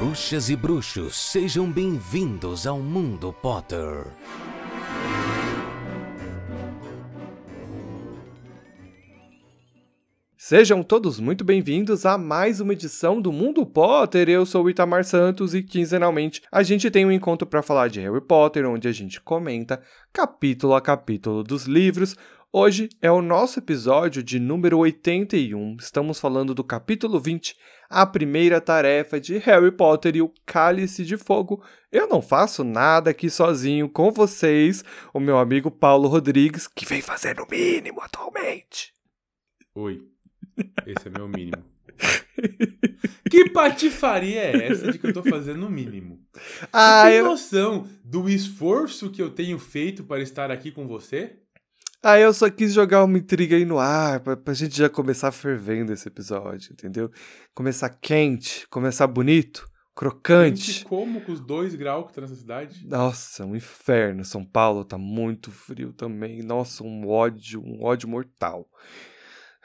Bruxas e bruxos, sejam bem-vindos ao Mundo Potter. Sejam todos muito bem-vindos a mais uma edição do Mundo Potter. Eu sou o Itamar Santos e quinzenalmente a gente tem um encontro para falar de Harry Potter, onde a gente comenta capítulo a capítulo dos livros. Hoje é o nosso episódio de número 81. Estamos falando do capítulo 20, a primeira tarefa de Harry Potter e o Cálice de Fogo. Eu não faço nada aqui sozinho com vocês, o meu amigo Paulo Rodrigues, que vem fazendo o mínimo atualmente. Oi. Esse é meu mínimo. que patifaria é essa de que eu tô fazendo o mínimo? Ah, Você tem eu... noção do esforço que eu tenho feito para estar aqui com você? Ah, eu só quis jogar uma intriga aí no ar, pra, pra gente já começar fervendo esse episódio, entendeu? Começar quente, começar bonito, crocante. Como com os dois graus que tá nessa cidade? Nossa, um inferno. São Paulo tá muito frio também. Nossa, um ódio, um ódio mortal.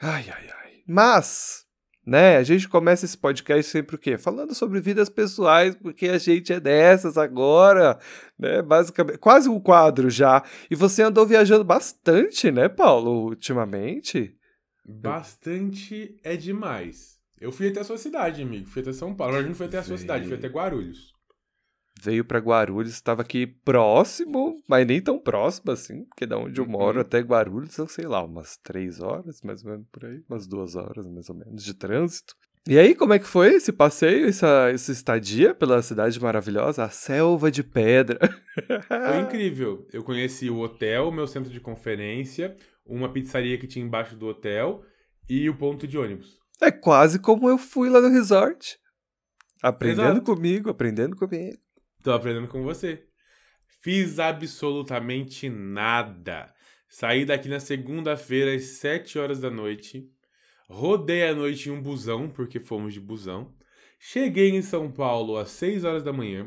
Ai, ai, ai. Mas, né, a gente começa esse podcast sempre o quê? Falando sobre vidas pessoais, porque a gente é dessas agora, né? Basicamente, quase um quadro já. E você andou viajando bastante, né, Paulo, ultimamente? Bastante é demais. Eu fui até a sua cidade, amigo. Fui até São Paulo. Gente não foi até a sua cidade, fui até Guarulhos. Veio pra Guarulhos, estava aqui próximo, mas nem tão próximo assim, porque da onde eu Uhum. moro até Guarulhos são, sei lá, umas três horas, mais ou menos por aí, umas duas horas mais ou menos de trânsito. E aí, como é que foi esse passeio, essa, essa estadia pela cidade maravilhosa, a selva de pedra? Foi incrível. Eu conheci o hotel, meu centro de conferência, uma pizzaria que tinha embaixo do hotel e o ponto de ônibus. É quase como eu fui lá no resort. Aprendendo Exato. comigo, aprendendo comigo. Tô aprendendo com você. Fiz absolutamente nada. Saí daqui na segunda-feira às 7 horas da noite. Rodei a noite em um busão, porque fomos de busão. Cheguei em São Paulo às 6 horas da manhã.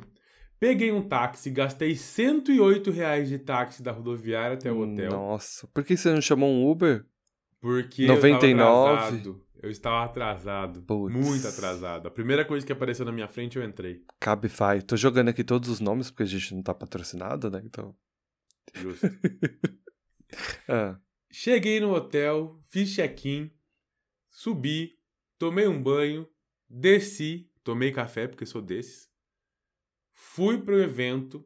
Peguei um táxi, gastei 108 reais de táxi da rodoviária até o hotel. Nossa, por que você não chamou um Uber? Porque 99. eu estava atrasado. Eu estava atrasado. Putz. Muito atrasado. A primeira coisa que apareceu na minha frente, eu entrei. Cabify. Tô jogando aqui todos os nomes porque a gente não tá patrocinado, né? Então. Justo. Ah. Cheguei no hotel, fiz check-in, subi, tomei um banho, desci, tomei café, porque sou desses. Fui pro evento,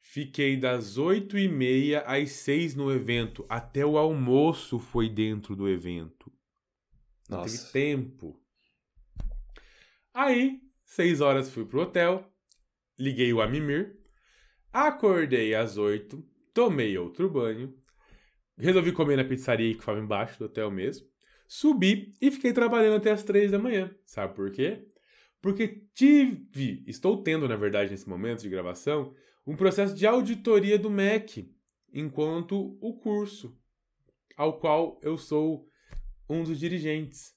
fiquei das 8 e meia às 6 no evento. Até o almoço foi dentro do evento. Não Nossa. tempo. Aí, 6 horas fui pro hotel, liguei o Amimir, acordei às 8, tomei outro banho, resolvi comer na pizzaria que ficava embaixo do hotel mesmo, subi e fiquei trabalhando até as 3 da manhã. Sabe por quê? Porque tive, estou tendo, na verdade, nesse momento de gravação, um processo de auditoria do MEC, enquanto o curso ao qual eu sou um dos dirigentes.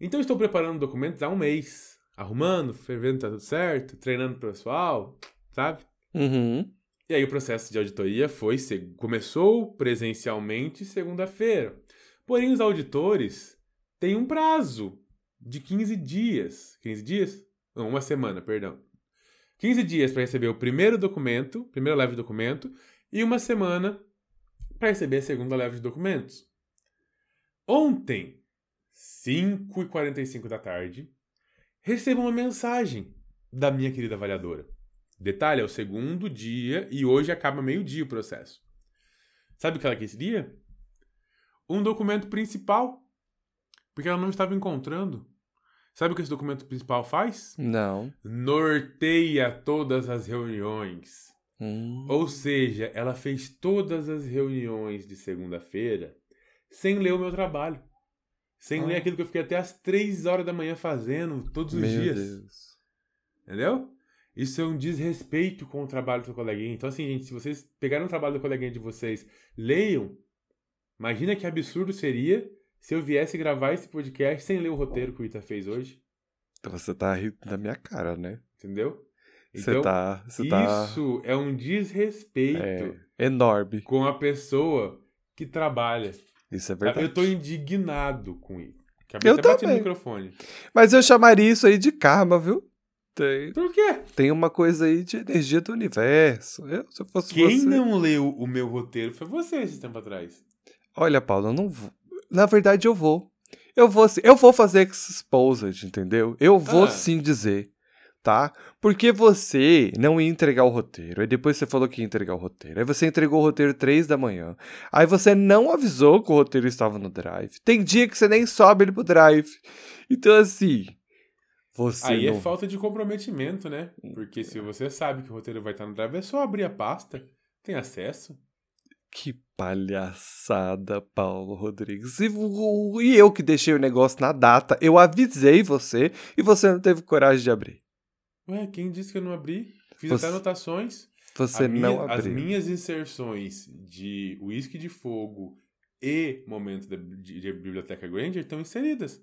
Então estou preparando documentos há um mês, arrumando, vendo tá tudo certo, treinando o pessoal, sabe? Uhum. E aí o processo de auditoria foi começou presencialmente segunda-feira. Porém os auditores têm um prazo de 15 dias. 15 dias? Não, uma semana, perdão. 15 dias para receber o primeiro documento, primeiro leve de documento, e uma semana para receber a segunda leve de documentos. Ontem, 5h45 da tarde, recebo uma mensagem da minha querida avaliadora. Detalhe, é o segundo dia e hoje acaba meio-dia o processo. Sabe o que ela queria? Um documento principal. Porque ela não estava encontrando. Sabe o que esse documento principal faz? Não. Norteia todas as reuniões. Hum. Ou seja, ela fez todas as reuniões de segunda-feira sem ler o meu trabalho. Sem Ah. ler aquilo que eu fiquei até as três horas da manhã fazendo todos os Meu dias. Deus. Entendeu? Isso é um desrespeito com o trabalho do seu coleguinha. Então, assim, gente, se vocês pegaram o trabalho do coleguinha de vocês, leiam. Imagina que absurdo seria se eu viesse gravar esse podcast sem ler o roteiro que o Ita fez hoje. Então você tá rindo da minha cara, né? Entendeu? Você Então, tá. Você tá. isso é um desrespeito É, enorme. com a pessoa que trabalha. Isso é verdade. Eu tô indignado com isso. Acabei Eu até também. no microfone. Mas eu chamaria isso aí de karma, viu? Tem, Por quê? tem uma coisa aí de energia do universo. Eu, se eu fosse Quem você... não leu o meu roteiro foi você esse tempo atrás. Olha, Paulo, eu não vou. Na verdade, eu vou. Eu vou. Eu vou fazer exposed, entendeu? Eu vou Ah. sim dizer, tá? Porque você não ia entregar o roteiro. Aí depois você falou que ia entregar o roteiro. Aí você entregou o roteiro três da manhã. Aí você não avisou que o roteiro estava no drive. Tem dia que você nem sobe ele pro drive. Então, assim. Você Aí não... é falta de comprometimento, né? Porque se você sabe que o roteiro vai estar no drive, é só abrir a pasta. Tem acesso. Que palhaçada, Paulo Rodrigues. E, e eu que deixei o negócio na data, eu avisei você e você não teve coragem de abrir. Ué, quem disse que eu não abri? Fiz Você- até anotações. Você minha- não as abriu. minhas inserções de Whisky de Fogo e Momento da, de, de Biblioteca Granger estão inseridas.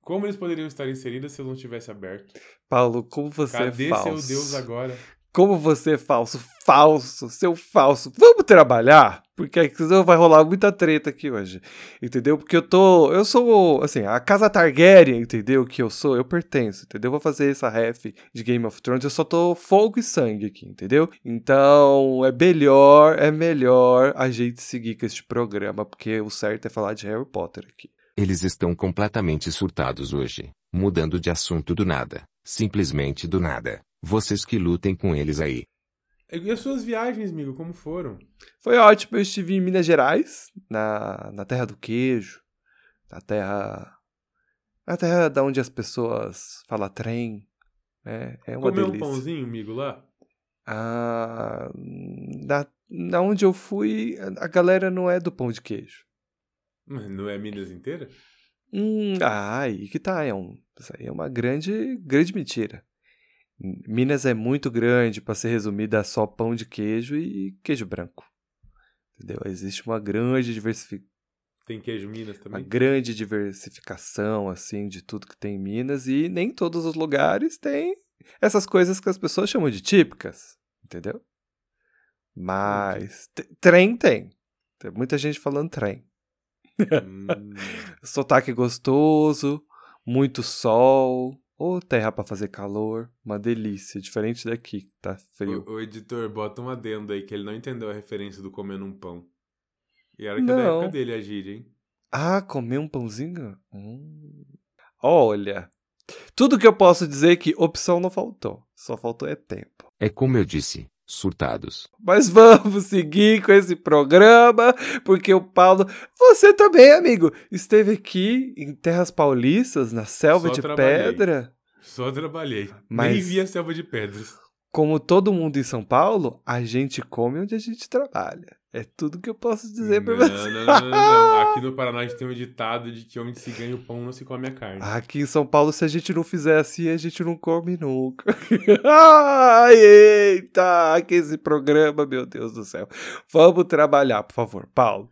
Como eles poderiam estar inseridas se eu não tivesse aberto? Paulo, como você Cadê é falso. seu Deus agora? Como você é falso. Falso, seu falso. Vamos trabalhar? Porque senão vai rolar muita treta aqui hoje. Entendeu? Porque eu tô. Eu sou. Assim, a casa Targaryen, entendeu? Que eu sou, eu pertenço, entendeu? Vou fazer essa ref de Game of Thrones. Eu só tô fogo e sangue aqui, entendeu? Então, é melhor, é melhor a gente seguir com este programa. Porque o certo é falar de Harry Potter aqui. Eles estão completamente surtados hoje, mudando de assunto do nada, simplesmente do nada. Vocês que lutem com eles aí. E as suas viagens, amigo, como foram? Foi ótimo, eu estive em Minas Gerais, na, na terra do queijo, na terra. Na terra da onde as pessoas falam trem. né? É uma Comeu um delícia. pãozinho, amigo, lá? Ah, na, na onde eu fui, a galera não é do pão de queijo. Mas não é Minas inteira? Hum, ah, aí que tá, é, um, isso aí é uma grande, grande mentira. Minas é muito grande para ser resumida a só pão de queijo e queijo branco. Entendeu? Existe uma grande diversificação. Tem queijo Minas uma também? grande diversificação assim de tudo que tem em Minas e nem todos os lugares têm essas coisas que as pessoas chamam de típicas, entendeu? Mas trem tem. Tem muita gente falando trem. Hum, Sotaque gostoso, muito sol, ou terra pra fazer calor, uma delícia, diferente daqui, que tá frio. o, o editor bota um adendo aí que ele não entendeu a referência do comendo um pão. E era que é da Não. época dele a gíria, hein? Ah, comer um pãozinho? Hum. Olha, tudo que eu posso dizer é que opção não faltou, só faltou é tempo. É como eu disse, surtados. Mas vamos seguir com esse programa, porque o Paulo. Você também, amigo, esteve aqui em Terras Paulistas, na selva Só de trabalhei. pedra. Só trabalhei. Mas- Nem vi a selva de pedras. Como todo mundo em São Paulo, a gente come onde a gente trabalha. É tudo que eu posso dizer não, pra você. não, não, não, não. Aqui no Paraná a gente tem um ditado de que onde se ganha o pão não se come a carne. Aqui em São Paulo, se a gente não fizer assim, a gente não come nunca. Ai, eita, que esse programa, meu Deus do céu. Vamos trabalhar, por favor, Paulo.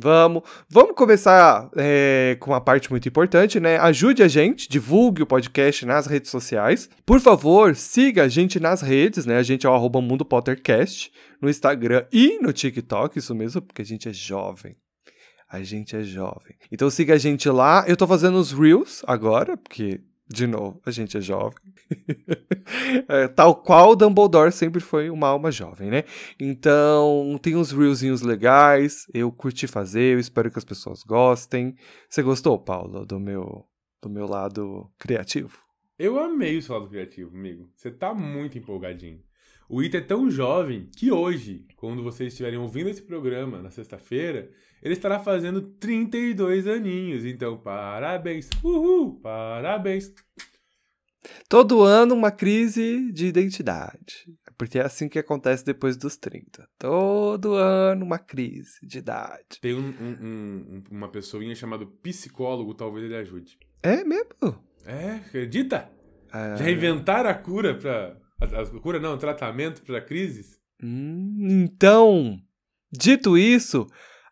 Vamos, vamos começar é, com uma parte muito importante, né? Ajude a gente, divulgue o podcast nas redes sociais. Por favor, siga a gente nas redes, né? A gente é o Mundo Pottercast no Instagram e no TikTok, isso mesmo, porque a gente é jovem. A gente é jovem. Então siga a gente lá. Eu tô fazendo os Reels agora, porque, de novo, a gente é jovem. É, tal qual Dumbledore sempre foi uma alma jovem, né? Então, tem uns Reelzinhos legais. Eu curti fazer, eu espero que as pessoas gostem. Você gostou, Paulo, do meu, do meu lado criativo? Eu amei o seu lado criativo, amigo. Você tá muito empolgadinho. O Ita é tão jovem que hoje, quando vocês estiverem ouvindo esse programa na sexta-feira, ele estará fazendo 32 aninhos. Então, parabéns. Uhul! Parabéns. Todo ano uma crise de identidade. Porque é assim que acontece depois dos 30. Todo ano uma crise de idade. Tem um- um- um- uma pessoinha chamada psicólogo, talvez ele ajude. É mesmo? É, acredita? Ah, Já inventaram a cura pra. A, a cura não, tratamento pra crises? hum, então, dito isso,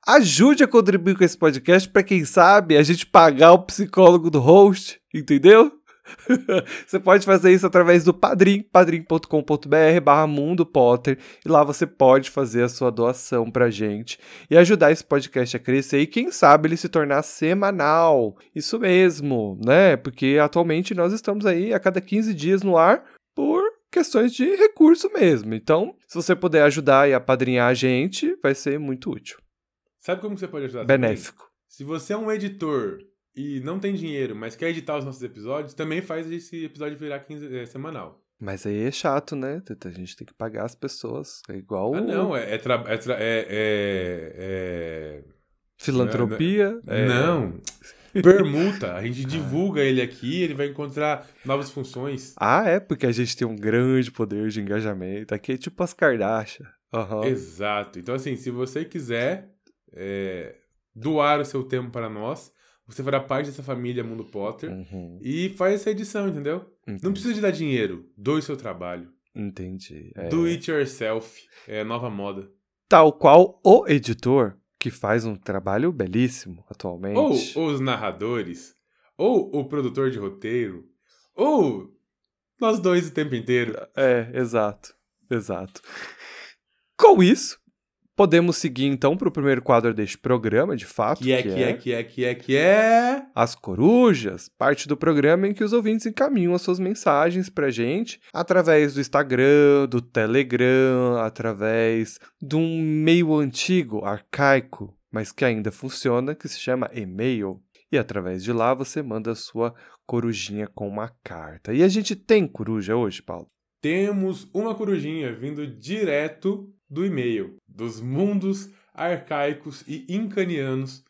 ajude a contribuir com esse podcast para quem sabe a gente pagar o psicólogo do host, entendeu? você pode fazer isso através do Padrim, padrim.com.br barra Mundo Potter, e lá você pode fazer a sua doação pra gente e ajudar esse podcast a crescer e quem sabe ele se tornar semanal. Isso mesmo, né? Porque atualmente nós estamos aí a cada 15 dias no ar por questões de recurso mesmo. Então, se você puder ajudar e apadrinhar a gente, vai ser muito útil. Sabe como você pode ajudar? também? Benéfico. Se você é um editor e não tem dinheiro, mas quer editar os nossos episódios, também faz esse episódio virar quinze- é, semanal. Mas aí é chato, né? A gente tem que pagar as pessoas. É igual Ah, não, é. é, tra- é, tra- é- é- filantropia. é- é- Não. Permuta. A gente divulga ele aqui, ele vai encontrar novas funções. Ah, é, porque a gente tem um grande poder de engajamento. Aqui é tipo as Kardashian. Aham. Exato. Então, assim, se você quiser é, doar o seu tempo para nós, você fará parte dessa família Mundo Potter Uhum. e faz essa edição, entendeu? Entendi. Não precisa de dar dinheiro. Doe o seu trabalho. Entendi. É. Do it yourself. É nova moda. Tal qual o editor, que faz um trabalho belíssimo atualmente. Ou os narradores, ou o produtor de roteiro, ou nós dois o tempo inteiro. É, exato. Exato. Com isso, podemos seguir então para o primeiro quadro deste programa, de fato. Que é, que é, que é, que é, que é. As Corujas, parte do programa em que os ouvintes encaminham as suas mensagens pra gente através do Instagram, do Telegram, através de um meio antigo, arcaico, mas que ainda funciona, que se chama e-mail. E através de lá você manda a sua corujinha com uma carta. E a gente tem coruja hoje, Paulo? Temos uma corujinha vindo direto do e-mail, dos mundos arcaicos e incanianos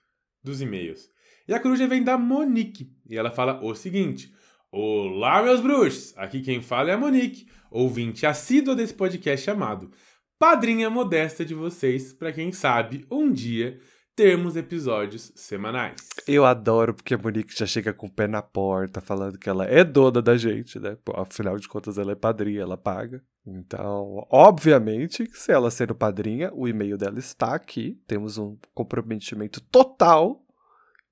dos e-mails. E a coruja vem da Monique, e ela fala o seguinte: Olá, meus bruxos! Aqui quem fala é a Monique, ouvinte assídua desse podcast chamado Padrinha Modesta de vocês, para quem sabe um dia termos episódios semanais. Eu adoro porque a Monique já chega com o pé na porta, falando que ela é dona da gente, né? Afinal de contas, ela é padrinha, ela paga. Então, obviamente, se ela sendo padrinha, o e-mail dela está aqui. Temos um comprometimento total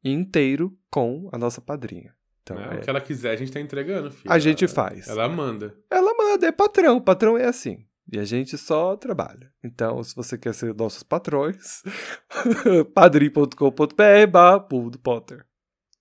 e inteiro com a nossa padrinha. Então, Né? é- O que ela quiser, a gente tá entregando, filho. A gente Ela- faz. Ela manda. ela manda, é patrão. O patrão é assim. E a gente só trabalha. Então, se você quer ser nossos patrões, padrim.com.br barra do Potter.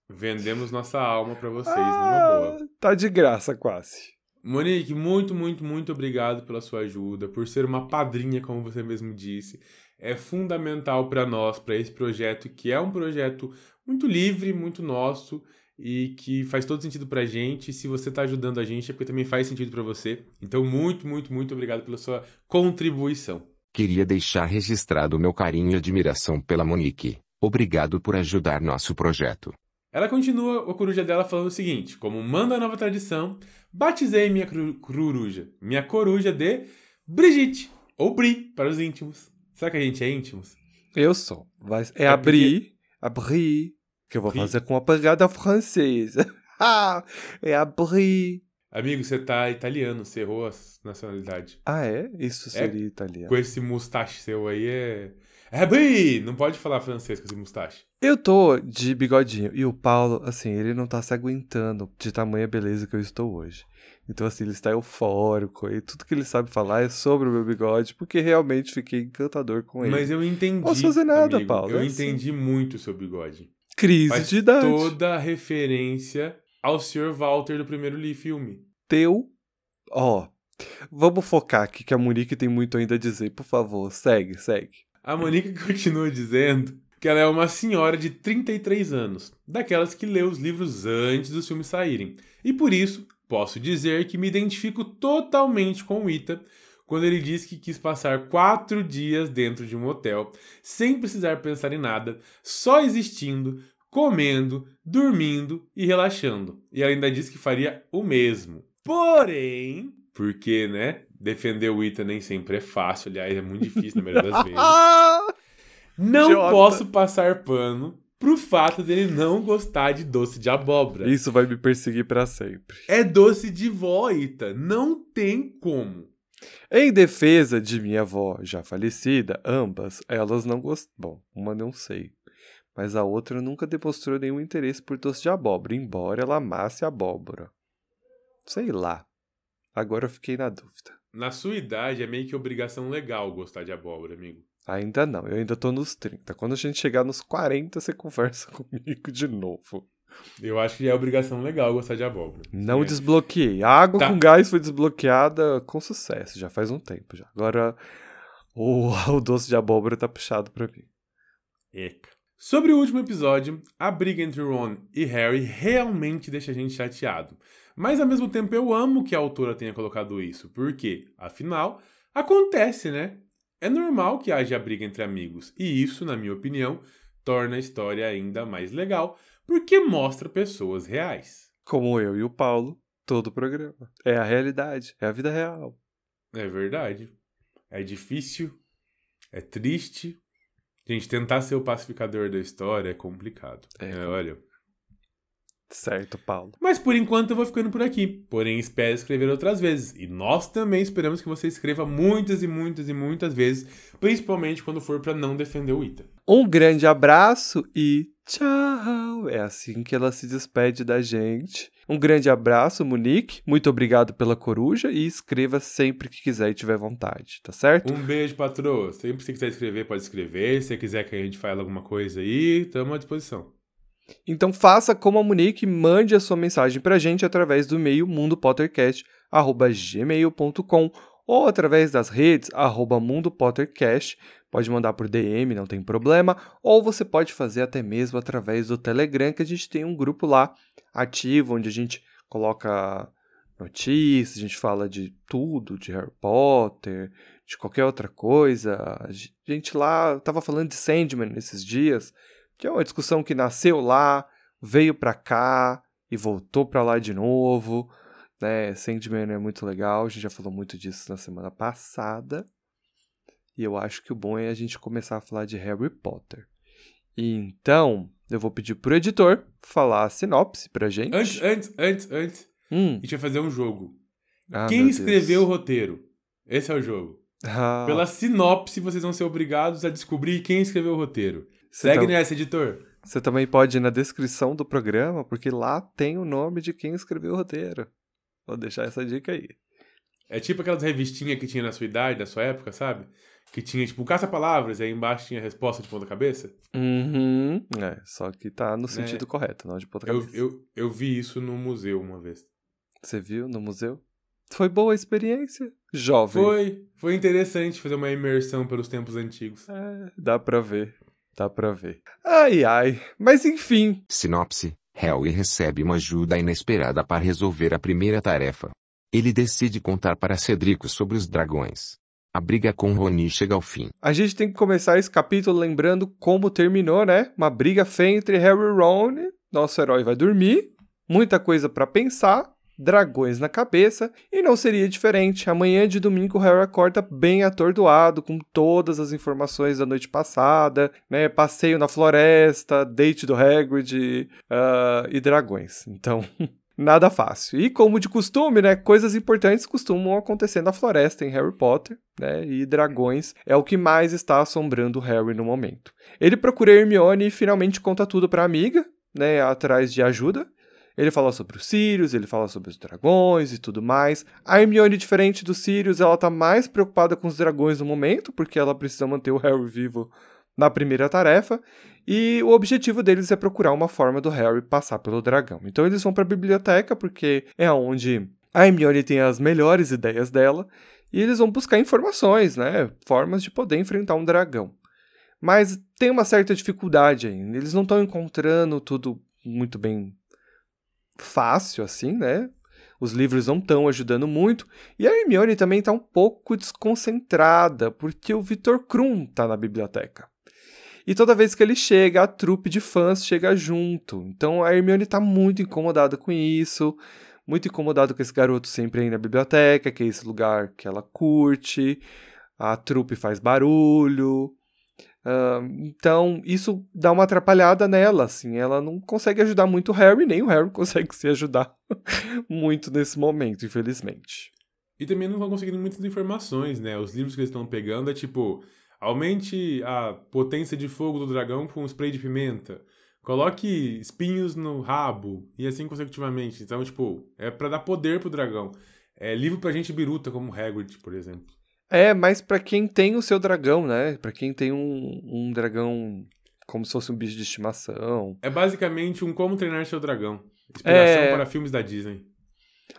Vendemos nossa alma pra vocês, numa Ah, boa. Tá de graça, quase. Monique, muito, muito, muito obrigado pela sua ajuda, por ser uma padrinha, como você mesmo disse. É fundamental para nós, para esse projeto, que é um projeto muito livre, muito nosso e que faz todo sentido pra gente. Se você tá ajudando a gente, é porque também faz sentido pra você. Então, muito, muito, muito obrigado pela sua contribuição. Queria deixar registrado o meu carinho e admiração pela Monique. Obrigado por ajudar nosso projeto. Ela continua o coruja dela falando o seguinte: como manda a nova tradição, batizei minha coruja, minha coruja de Brigitte, ou Bri, para os íntimos. Será que a gente é íntimos? Eu sou. Vai, é, É abrir, abrir, que eu vou fazer com uma pegada francesa. Ah, é abrir. Amigo, você tá italiano, você errou a nacionalidade. Ah, é? Isso seria italiano. Com esse mustache seu aí é. É Bri! Não pode falar francês com esse mustache. Eu tô de bigodinho. E o Paulo, assim, ele não tá se aguentando de tamanha beleza que eu estou hoje. Então, assim, ele está eufórico. E tudo que ele sabe falar é sobre o meu bigode, porque realmente fiquei encantador com ele. Mas eu entendi. Posso fazer nada, amigo. Paulo, Eu é assim. entendi muito o seu bigode. Crise Faz de idade. toda a referência ao Sr. Walter do primeiro li filme. Teu. Ó. Vamos focar aqui que a Monique tem muito ainda a dizer. Por favor, segue, segue. A Monique continua dizendo que ela é uma senhora de 33 anos, daquelas que lê os livros antes dos filmes saírem. E por isso, posso dizer que me identifico totalmente com o Ita quando ele diz que quis passar quatro dias dentro de um hotel, sem precisar pensar em nada, só existindo, comendo, dormindo e relaxando. E ela ainda diz que faria o mesmo. Porém, porque, né? Defender o Ita nem sempre é fácil, aliás, é muito difícil na maioria das vezes. Não Idiota. posso passar pano pro fato dele não gostar de doce de abóbora. Isso vai me perseguir pra sempre. É doce de vó, Ita. Não tem como. Em defesa de minha avó já falecida, ambas, elas não gostam. Bom, uma não sei. Mas a outra nunca demonstrou nenhum interesse por doce de abóbora, embora ela amasse abóbora. Sei lá. Agora eu fiquei na dúvida. Na sua idade, é meio que obrigação legal gostar de abóbora, amigo. Ainda não, eu ainda tô nos 30. Quando a gente chegar nos 40, você conversa comigo de novo. Eu acho que é obrigação legal gostar de abóbora. Não É. desbloqueei. A água Tá. com gás foi desbloqueada com sucesso, já faz um tempo já. Agora o, o doce de abóbora tá puxado pra mim. Eca. Sobre o último episódio, a briga entre Ron e Harry realmente deixa a gente chateado. Mas ao mesmo tempo eu amo que a autora tenha colocado isso, porque, afinal, acontece, né? É normal que haja briga entre amigos, e isso, na minha opinião, torna a história ainda mais legal, porque mostra pessoas reais. Como eu e o Paulo, todo o programa. É a realidade, é a vida real. É verdade. É difícil, é triste. Gente, tentar ser o pacificador da história é complicado. É. É, olha. Certo, Paulo. Mas por enquanto eu vou ficando por aqui. Porém, espero escrever outras vezes. E nós também esperamos que você escreva muitas e muitas e muitas vezes, principalmente quando for pra não defender o Ita. Um grande abraço e tchau. É assim que ela se despede da gente. Um grande abraço, Monique. Muito obrigado pela coruja e escreva sempre que quiser e tiver vontade, tá certo? Um beijo, patroa. Sempre que quiser escrever, pode escrever. Se você quiser que a gente fale alguma coisa aí, estamos à disposição. Então faça como a Monique, mande a sua mensagem pra gente através do e-mail mundopottercast@gmail.com ou através das redes arroba mundopottercast. Pode mandar por DM, não tem problema, ou você pode fazer até mesmo através do Telegram, que a gente tem um grupo lá ativo onde a gente coloca notícias, a gente fala de tudo, de Harry Potter, de qualquer outra coisa. A gente lá tava falando de Sandman esses dias que é uma discussão que nasceu lá, veio pra cá e voltou pra lá de novo, né? Sandman é muito legal, a gente já falou muito disso na semana passada. E eu acho que o bom é a gente começar a falar de Harry Potter. Então, eu vou pedir pro editor falar a sinopse pra gente. Antes, antes, antes, antes, Hum. a gente vai fazer um jogo. Ah, Quem Deus. escreveu o roteiro? Esse é o jogo. Ah, Pela sinopse, vocês vão ser obrigados a descobrir quem escreveu o roteiro. Você Segue tá- nessa, editor. Você também pode ir na descrição do programa, porque lá tem o nome de quem escreveu o roteiro. Vou deixar essa dica aí. É tipo aquelas revistinhas que tinha na sua idade, na sua época, sabe? Que tinha, tipo, caça-palavras, e aí embaixo tinha a resposta de ponta-cabeça. Uhum. É, só que tá no sentido correto, não de ponta Eu, cabeça. eu, eu vi isso no museu uma vez. Você viu no museu? Foi boa a experiência? Jovem. Foi, foi interessante fazer uma imersão pelos tempos antigos. É, dá pra ver. Dá pra ver. Ai, ai. Mas enfim. Sinopse: Harry recebe uma ajuda inesperada para resolver a primeira tarefa. Ele decide contar para Cedrico sobre os dragões. A briga com Rony chega ao fim. A gente tem que começar esse capítulo lembrando como terminou, né? Uma briga feia entre Harry e Ron. Nosso herói vai dormir. Muita coisa pra pensar. Dragões na cabeça. E não seria diferente. Amanhã de domingo o Harry acorda bem atordoado, com todas as informações da noite passada, né? Passeio na floresta, date do Hagrid ah, e dragões. Então, nada fácil. E como de costume, né? Coisas importantes costumam acontecer na floresta em Harry Potter, né? E dragões é o que mais está assombrando Harry no momento. Ele procura Hermione e finalmente conta tudo pra amiga, né? Atrás de ajuda. Ele fala sobre os Sirius, ele fala sobre os dragões e tudo mais. A Hermione, diferente dos Sirius, ela tá mais preocupada com os dragões no momento, porque ela precisa manter o Harry vivo na primeira tarefa. E o objetivo deles é procurar uma forma do Harry passar pelo dragão. Então eles vão para a biblioteca, porque é onde a Hermione tem as melhores ideias dela. E eles vão buscar informações, né? Formas de poder enfrentar um dragão. Mas tem uma certa dificuldade ainda. Eles não estão encontrando tudo muito bem fácil, assim, né? Os livros não estão ajudando muito. E a Hermione também está um pouco desconcentrada, porque o Victor Krum está na biblioteca. E toda vez que ele chega, a trupe de fãs chega junto. Então a Hermione está muito incomodada com isso, muito incomodada com esse garoto sempre aí na biblioteca, que é esse lugar que ela curte. A trupe faz barulho. Ah, então, isso dá uma atrapalhada nela, assim. Ela não consegue ajudar muito o Harry, nem o Harry consegue se ajudar muito nesse momento, infelizmente. E também não vão conseguindo muitas informações, né? Os livros que eles estão pegando é tipo: aumente a potência de fogo do dragão com spray de pimenta. Coloque espinhos no rabo. E assim consecutivamente. Então, tipo, é pra dar poder pro dragão. É livro pra gente biruta, como Hagrid, por exemplo. É, mas pra quem tem o seu dragão, né? Pra quem tem um, um dragão como se fosse um bicho de estimação. É basicamente um Como Treinar Seu Dragão. Inspiração É. para filmes da Disney.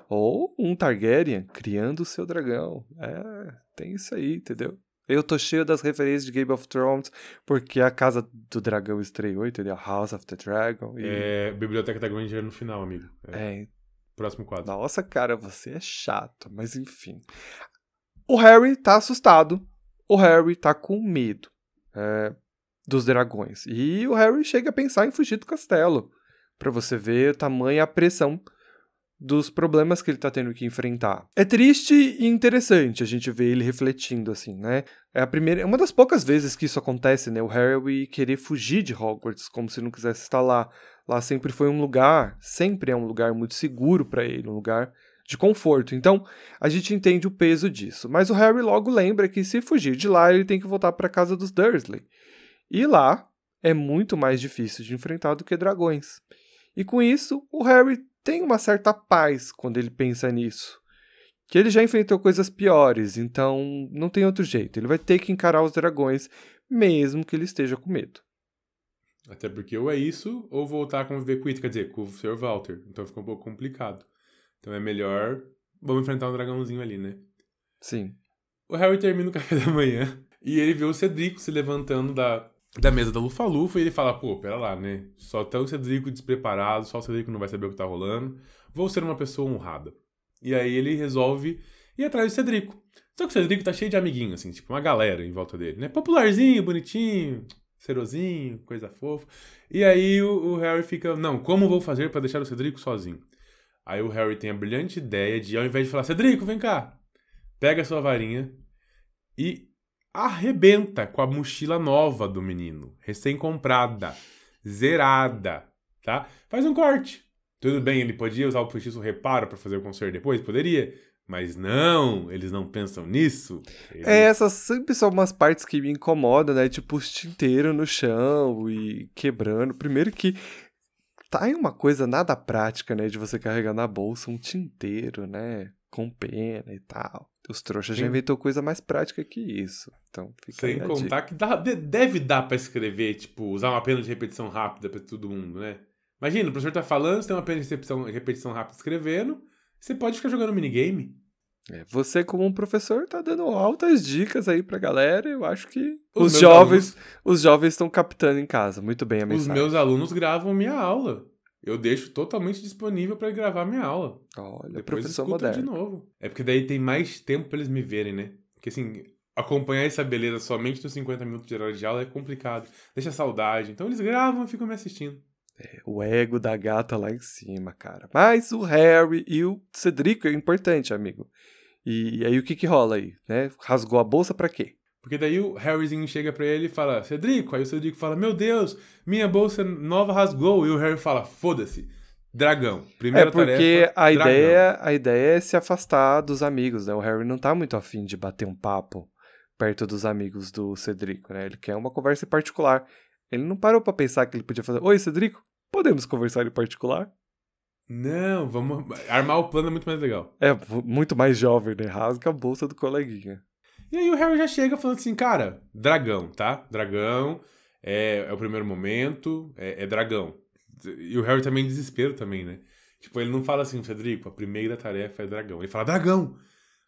Ou um Targaryen criando o seu dragão. É, tem isso aí, entendeu? Eu tô cheio das referências de Game of Thrones, porque a Casa do Dragão estreou, entendeu? House of the Dragon. E... É, Biblioteca da Granger no final, amigo. É, É, Próximo quadro. nossa, cara, você é chato, mas enfim. O Harry tá assustado. O Harry tá com medo é, dos dragões. E o Harry chega a pensar em fugir do castelo. Pra você ver tamanha a pressão dos problemas que ele tá tendo que enfrentar. É triste e interessante a gente ver ele refletindo assim, né? É a primeira, é uma das poucas vezes que isso acontece, né? O Harry querer fugir de Hogwarts como se não quisesse estar lá. Lá sempre foi um lugar, sempre é um lugar muito seguro para ele, um lugar de conforto. Então, a gente entende o peso disso. Mas o Harry logo lembra que se fugir de lá, ele tem que voltar para casa dos Dursley. E lá é muito mais difícil de enfrentar do que dragões. E com isso, o Harry tem uma certa paz quando ele pensa nisso. Que ele já enfrentou coisas piores, então não tem outro jeito. Ele vai ter que encarar os dragões, mesmo que ele esteja com medo. Até porque ou é isso, ou voltar a conviver com isso, quer dizer, com o Sr. Walter. Então fica um pouco complicado. Então é melhor. Vamos enfrentar um dragãozinho ali, né? Sim. O Harry termina o café da manhã e ele vê o Cedrico se levantando da, da mesa da Lufa-Lufa e ele fala: pô, pera lá, né? Só tá o Cedrico despreparado, só o Cedrico não vai saber o que tá rolando. Vou ser uma pessoa honrada. E aí ele resolve ir atrás do Cedrico. Só que o Cedrico tá cheio de amiguinhos, assim, tipo uma galera em volta dele, né? Popularzinho, bonitinho, serozinho, coisa fofa. E aí o, o Harry fica: não, como vou fazer pra deixar o Cedrico sozinho? Aí o Harry tem a brilhante ideia de, ao invés de falar, Cedrico, vem cá, pega a sua varinha e arrebenta com a mochila nova do menino, recém-comprada, zerada, tá? Faz um corte. Tudo bem, ele podia usar o feitiço reparo para fazer o conserto depois? Poderia. Mas não, eles não pensam nisso. Eles- É, essas sempre são umas partes que me incomodam, né? Tipo, os tinteiros no chão e quebrando. Primeiro que tá em uma coisa nada prática, né? De você carregar na bolsa um tinteiro, né? Com pena e tal. Os trouxas já Sim. inventou coisa mais prática que isso. Então, fica Sem contar que dá- de- deve dar pra escrever, tipo, usar uma pena de repetição rápida pra todo mundo, né? Imagina, o professor tá falando, você tem uma pena de repetição, repetição rápida escrevendo, você pode ficar jogando minigame. É, você, como um professor, tá dando altas dicas aí pra galera. Eu acho que Os os, jovens os jovens estão captando em casa. Muito bem a Os mensagem. meus alunos gravam minha aula. Eu deixo totalmente disponível pra gravar minha aula. Olha, Depois professor escuta de novo. É porque daí tem mais tempo pra eles me verem, né? Porque assim, acompanhar essa beleza somente nos 50 minutos de hora de aula é complicado. Deixa saudade. Então eles gravam e ficam me assistindo. O ego da gata lá em cima, cara. Mas o Harry e o Cedrico é importante, amigo. E, aí o que que rola aí, né? Rasgou a bolsa pra quê? Porque daí o Harryzinho chega pra ele e fala, Cedrico. Aí o Cedrico fala, meu Deus, minha bolsa nova rasgou. E o Harry fala, foda-se. Dragão. Primeira é porque tarefa, a dragão. ideia, a ideia é se afastar dos amigos, né? O Harry não tá muito afim de bater um papo perto dos amigos do Cedrico, né? Ele quer uma conversa em particular. Ele não parou pra pensar que ele podia fazer, Oi, Cedrico, podemos conversar em particular? Não, vamos... Armar o plano é muito mais legal. É muito mais jovem, né? Rasga a bolsa do coleguinha. E aí o Harry já chega falando assim, cara, dragão, tá? Dragão, é, é o primeiro momento, é, é dragão. E o Harry também desespero também, né? Tipo, ele não fala assim, Cedrico, a primeira tarefa é dragão. Ele fala, dragão!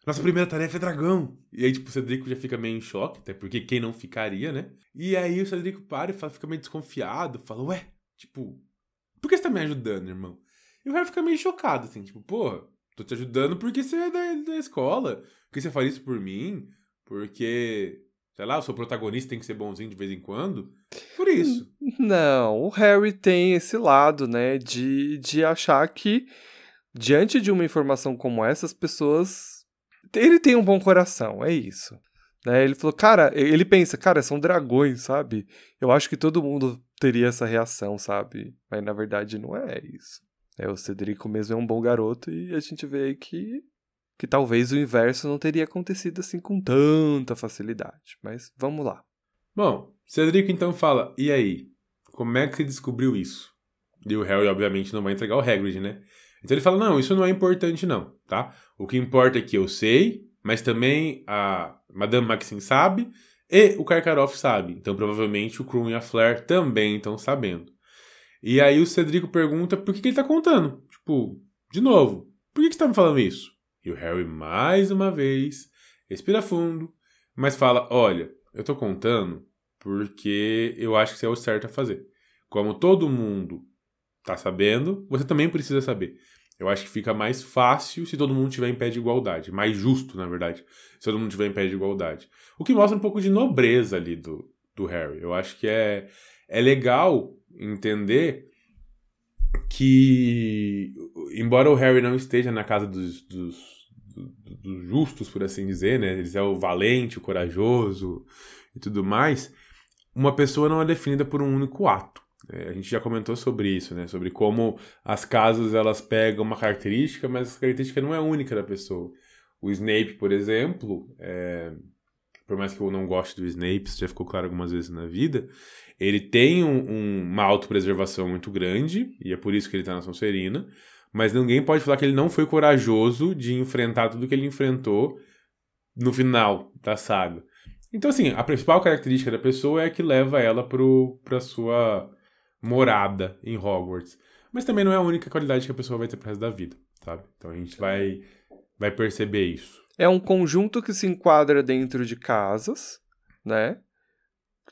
Nossa primeira tarefa é dragão! E aí, tipo, o Cedrico já fica meio em choque, até porque quem não ficaria, né? E aí o Cedrico para e fala, fica meio desconfiado, fala, ué, tipo, por que você tá me ajudando, irmão? E o Harry fica meio chocado, assim, tipo, porra, tô te ajudando porque você é da, da escola. Por que você faria isso por mim? Porque, sei lá, eu sou protagonista, tem que ser bonzinho de vez em quando. Por isso. Não, o Harry tem esse lado, né, de, de achar que diante de uma informação como essa, as pessoas. Ele tem um bom coração, é isso. Né? Ele falou, cara, ele pensa, cara, são dragões, sabe? Eu acho que todo mundo teria essa reação, sabe? Mas na verdade não é isso. É, o Cedrico mesmo é um bom garoto e a gente vê aí que, que talvez o inverso não teria acontecido assim com tanta facilidade. Mas vamos lá. Bom, Cedrico então fala, e aí? Como é que você descobriu isso? E o Harry, obviamente, não vai entregar o Hagrid, né? Então ele fala, não, isso não é importante não, tá? O que importa é que eu sei, mas também a Madame Maxine sabe, E o Karkaroff sabe. Então provavelmente o Krum e a Flair também estão sabendo. E aí o Cedrico pergunta por que, que ele tá contando. Tipo, de novo, por que, que você tá me falando isso? E o Harry, mais uma vez, respira fundo, mas fala: Olha, eu tô contando porque eu acho que isso é o certo a fazer. Como todo mundo tá sabendo, você também precisa saber. Eu acho que fica mais fácil se todo mundo tiver em pé de igualdade. Mais justo, na verdade, se todo mundo tiver em pé de igualdade. O que mostra um pouco de nobreza ali do, do Harry. Eu acho que é, é legal entender que, embora o Harry não esteja na casa dos, dos, dos justos, por assim dizer, né? Ele é o valente, o corajoso e tudo mais. Uma pessoa não é definida por um único ato. É, a gente já comentou sobre isso, né? Sobre como as casas elas pegam uma característica, mas essa característica não é única da pessoa. O Snape, por exemplo, é... por mais que eu não goste do Snape, isso já ficou claro algumas vezes na vida, ele tem um, um, uma autopreservação muito grande, e é por isso que ele está na Sonserina, mas ninguém pode falar que ele não foi corajoso de enfrentar tudo que ele enfrentou no final da saga. Então, assim, a principal característica da pessoa é que leva ela para sua morada em Hogwarts. Mas também não é a única qualidade que a pessoa vai ter pro resto da vida, sabe? Então a gente vai, vai perceber isso. É um conjunto que se enquadra dentro de casas, né?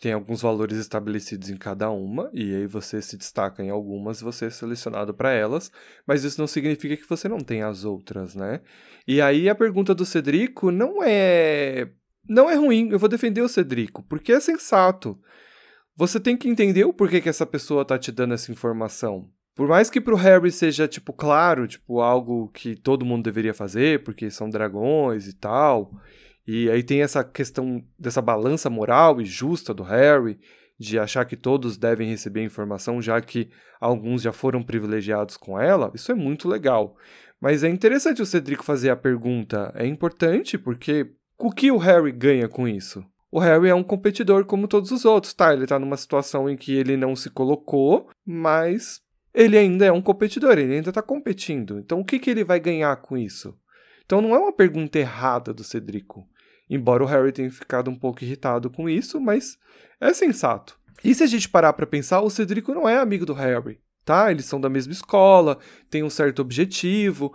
Tem alguns valores estabelecidos em cada uma, e aí você se destaca em algumas, você é selecionado para elas, mas isso não significa que você não tem as outras, né? E aí a pergunta do Cedrico não é não é ruim, eu vou defender o Cedrico, porque é sensato. Você tem que entender o porquê que essa pessoa tá te dando essa informação. Por mais que pro Harry seja, tipo, claro, tipo, algo que todo mundo deveria fazer, porque são dragões e tal. E aí tem essa questão dessa balança moral e justa do Harry, de achar que todos devem receber informação, já que alguns já foram privilegiados com ela. Isso é muito legal. Mas é interessante o Cedrico fazer a pergunta. É importante porque o que o Harry ganha com isso? O Harry é um competidor como todos os outros, tá? Ele tá numa situação em que ele não se colocou, mas ele ainda é um competidor, ele ainda tá competindo. Então o que, que ele vai ganhar com isso? Então não é uma pergunta errada do Cedrico. Embora o Harry tenha ficado um pouco irritado com isso, mas é sensato. E se a gente parar para pensar, o Cedrico não é amigo do Harry, tá? Eles são da mesma escola, têm um certo objetivo,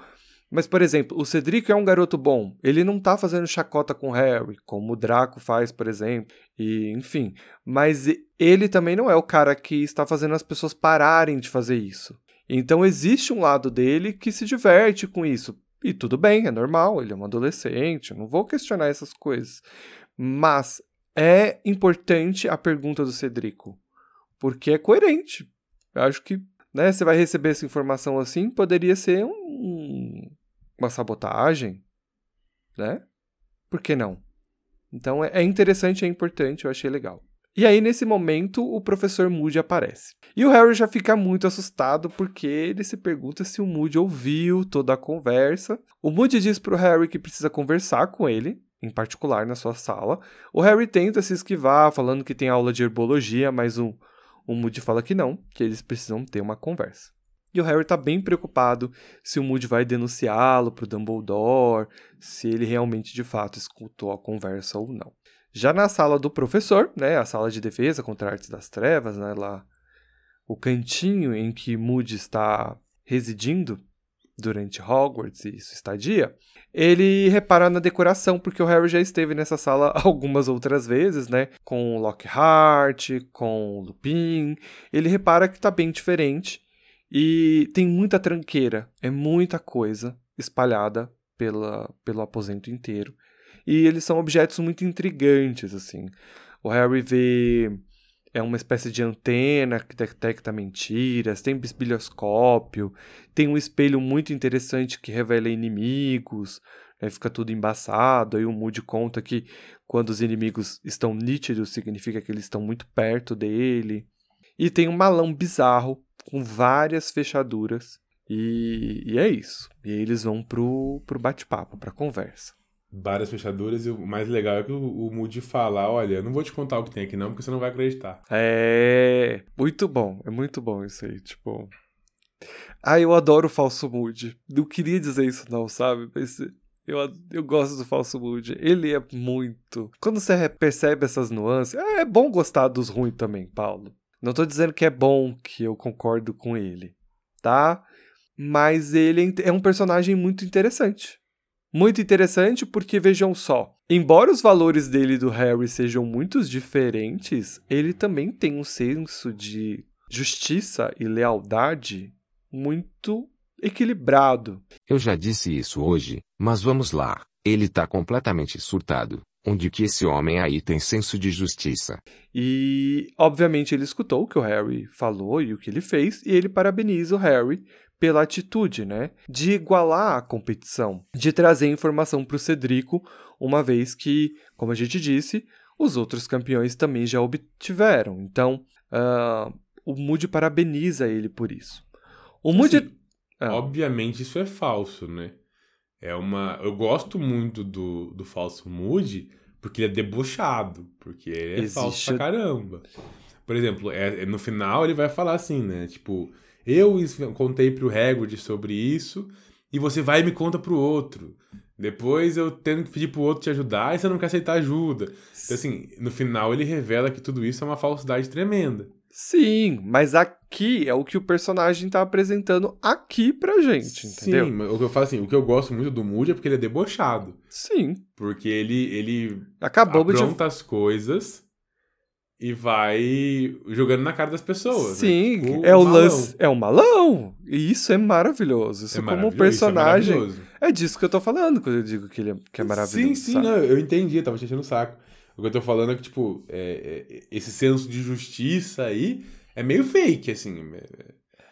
mas, por exemplo, o Cedric é um garoto bom. Ele não tá fazendo chacota com o Harry, como o Draco faz, por exemplo. E, enfim. Mas ele também não é o cara que está fazendo as pessoas pararem de fazer isso. Então existe um lado dele que se diverte com isso. E tudo bem, é normal, ele é um adolescente, não vou questionar essas coisas. Mas é importante a pergunta do Cedrico, porque é coerente. Eu acho que né, você vai receber essa informação assim, poderia ser um, uma sabotagem, né? Por que não? Então é, é interessante, é importante, eu achei legal. E aí, nesse momento, o professor Moody aparece. E o Harry já fica muito assustado porque ele se pergunta se o Moody ouviu toda a conversa. O Moody diz pro Harry que precisa conversar com ele, em particular na sua sala. O Harry tenta se esquivar, falando que tem aula de herbologia, mas o, o Moody fala que não, que eles precisam ter uma conversa. E o Harry está bem preocupado se o Moody vai denunciá-lo para o Dumbledore, se ele realmente de fato escutou a conversa ou não. Já na sala do professor, né, a sala de defesa contra artes das trevas, né, lá o cantinho em que Moody está residindo durante Hogwarts e sua estadia, ele repara na decoração, porque o Harry já esteve nessa sala algumas outras vezes, né? Com Lockhart, com Lupin. Ele repara que está bem diferente e tem muita tranqueira, é muita coisa espalhada pela, pelo aposento inteiro. E eles são objetos muito intrigantes, assim. O Harry vê é uma espécie de antena que detecta mentiras, tem bisbilhoscópio, tem um espelho muito interessante que revela inimigos, né, fica tudo embaçado, aí o Moody conta que quando os inimigos estão nítidos, significa que eles estão muito perto dele. E tem um malão bizarro com várias fechaduras. E, e é isso. E aí eles vão pro, pro bate-papo, pra conversa. Várias fechaduras e o mais legal é que o, o Moody fala: Olha, não vou te contar o que tem aqui não, porque você não vai acreditar. É. Muito bom, é muito bom isso aí. Tipo. Ah, eu adoro o falso Moody. Não queria dizer isso, não, sabe? Mas Eu, eu gosto do falso Moody. Ele é muito. Quando você percebe essas nuances, é bom gostar dos ruins também, Paulo. Não tô dizendo que é bom que eu concordo com ele, tá? Mas ele é um personagem muito interessante. Muito interessante porque vejam só, embora os valores dele e do Harry sejam muito diferentes, ele também tem um senso de justiça e lealdade muito equilibrado. Eu já disse isso hoje, mas vamos lá. Ele tá completamente surtado. Onde que esse homem aí tem senso de justiça? E, obviamente, ele escutou o que o Harry falou e o que ele fez, e ele parabeniza o Harry pela atitude, né? De igualar a competição, de trazer informação para o Cedrico, uma vez que, como a gente disse, os outros campeões também já obtiveram. Então, uh, o Moody parabeniza ele por isso. O Moody. Assim, ah. Obviamente, isso é falso, né? É uma. Eu gosto muito do, do falso Moody porque ele é debochado, porque ele é Existe... falso pra caramba. Por exemplo, é, é, no final ele vai falar assim, né? Tipo, eu contei pro Hagrid sobre isso e você vai e me conta pro outro. Depois eu tenho que pedir pro outro te ajudar e você não quer aceitar ajuda. Então, assim, no final ele revela que tudo isso é uma falsidade tremenda. Sim, mas aqui é o que o personagem tá apresentando aqui pra gente, entendeu? Sim, o que eu falo assim, o que eu gosto muito do Moody é porque ele é debochado. Sim. Porque ele, ele Acabou apronta de... as coisas e vai jogando na cara das pessoas. Né? Sim, né? tipo, é o lance. É o malão. E isso é maravilhoso. Isso é como personagem. Isso é, é, disso que eu tô falando quando eu digo que ele é, que é maravilhoso. Sim, sim, não, eu entendi, tava te enchendo o saco. O que eu tô falando é que, tipo, é, é, esse senso de justiça aí é meio fake, assim.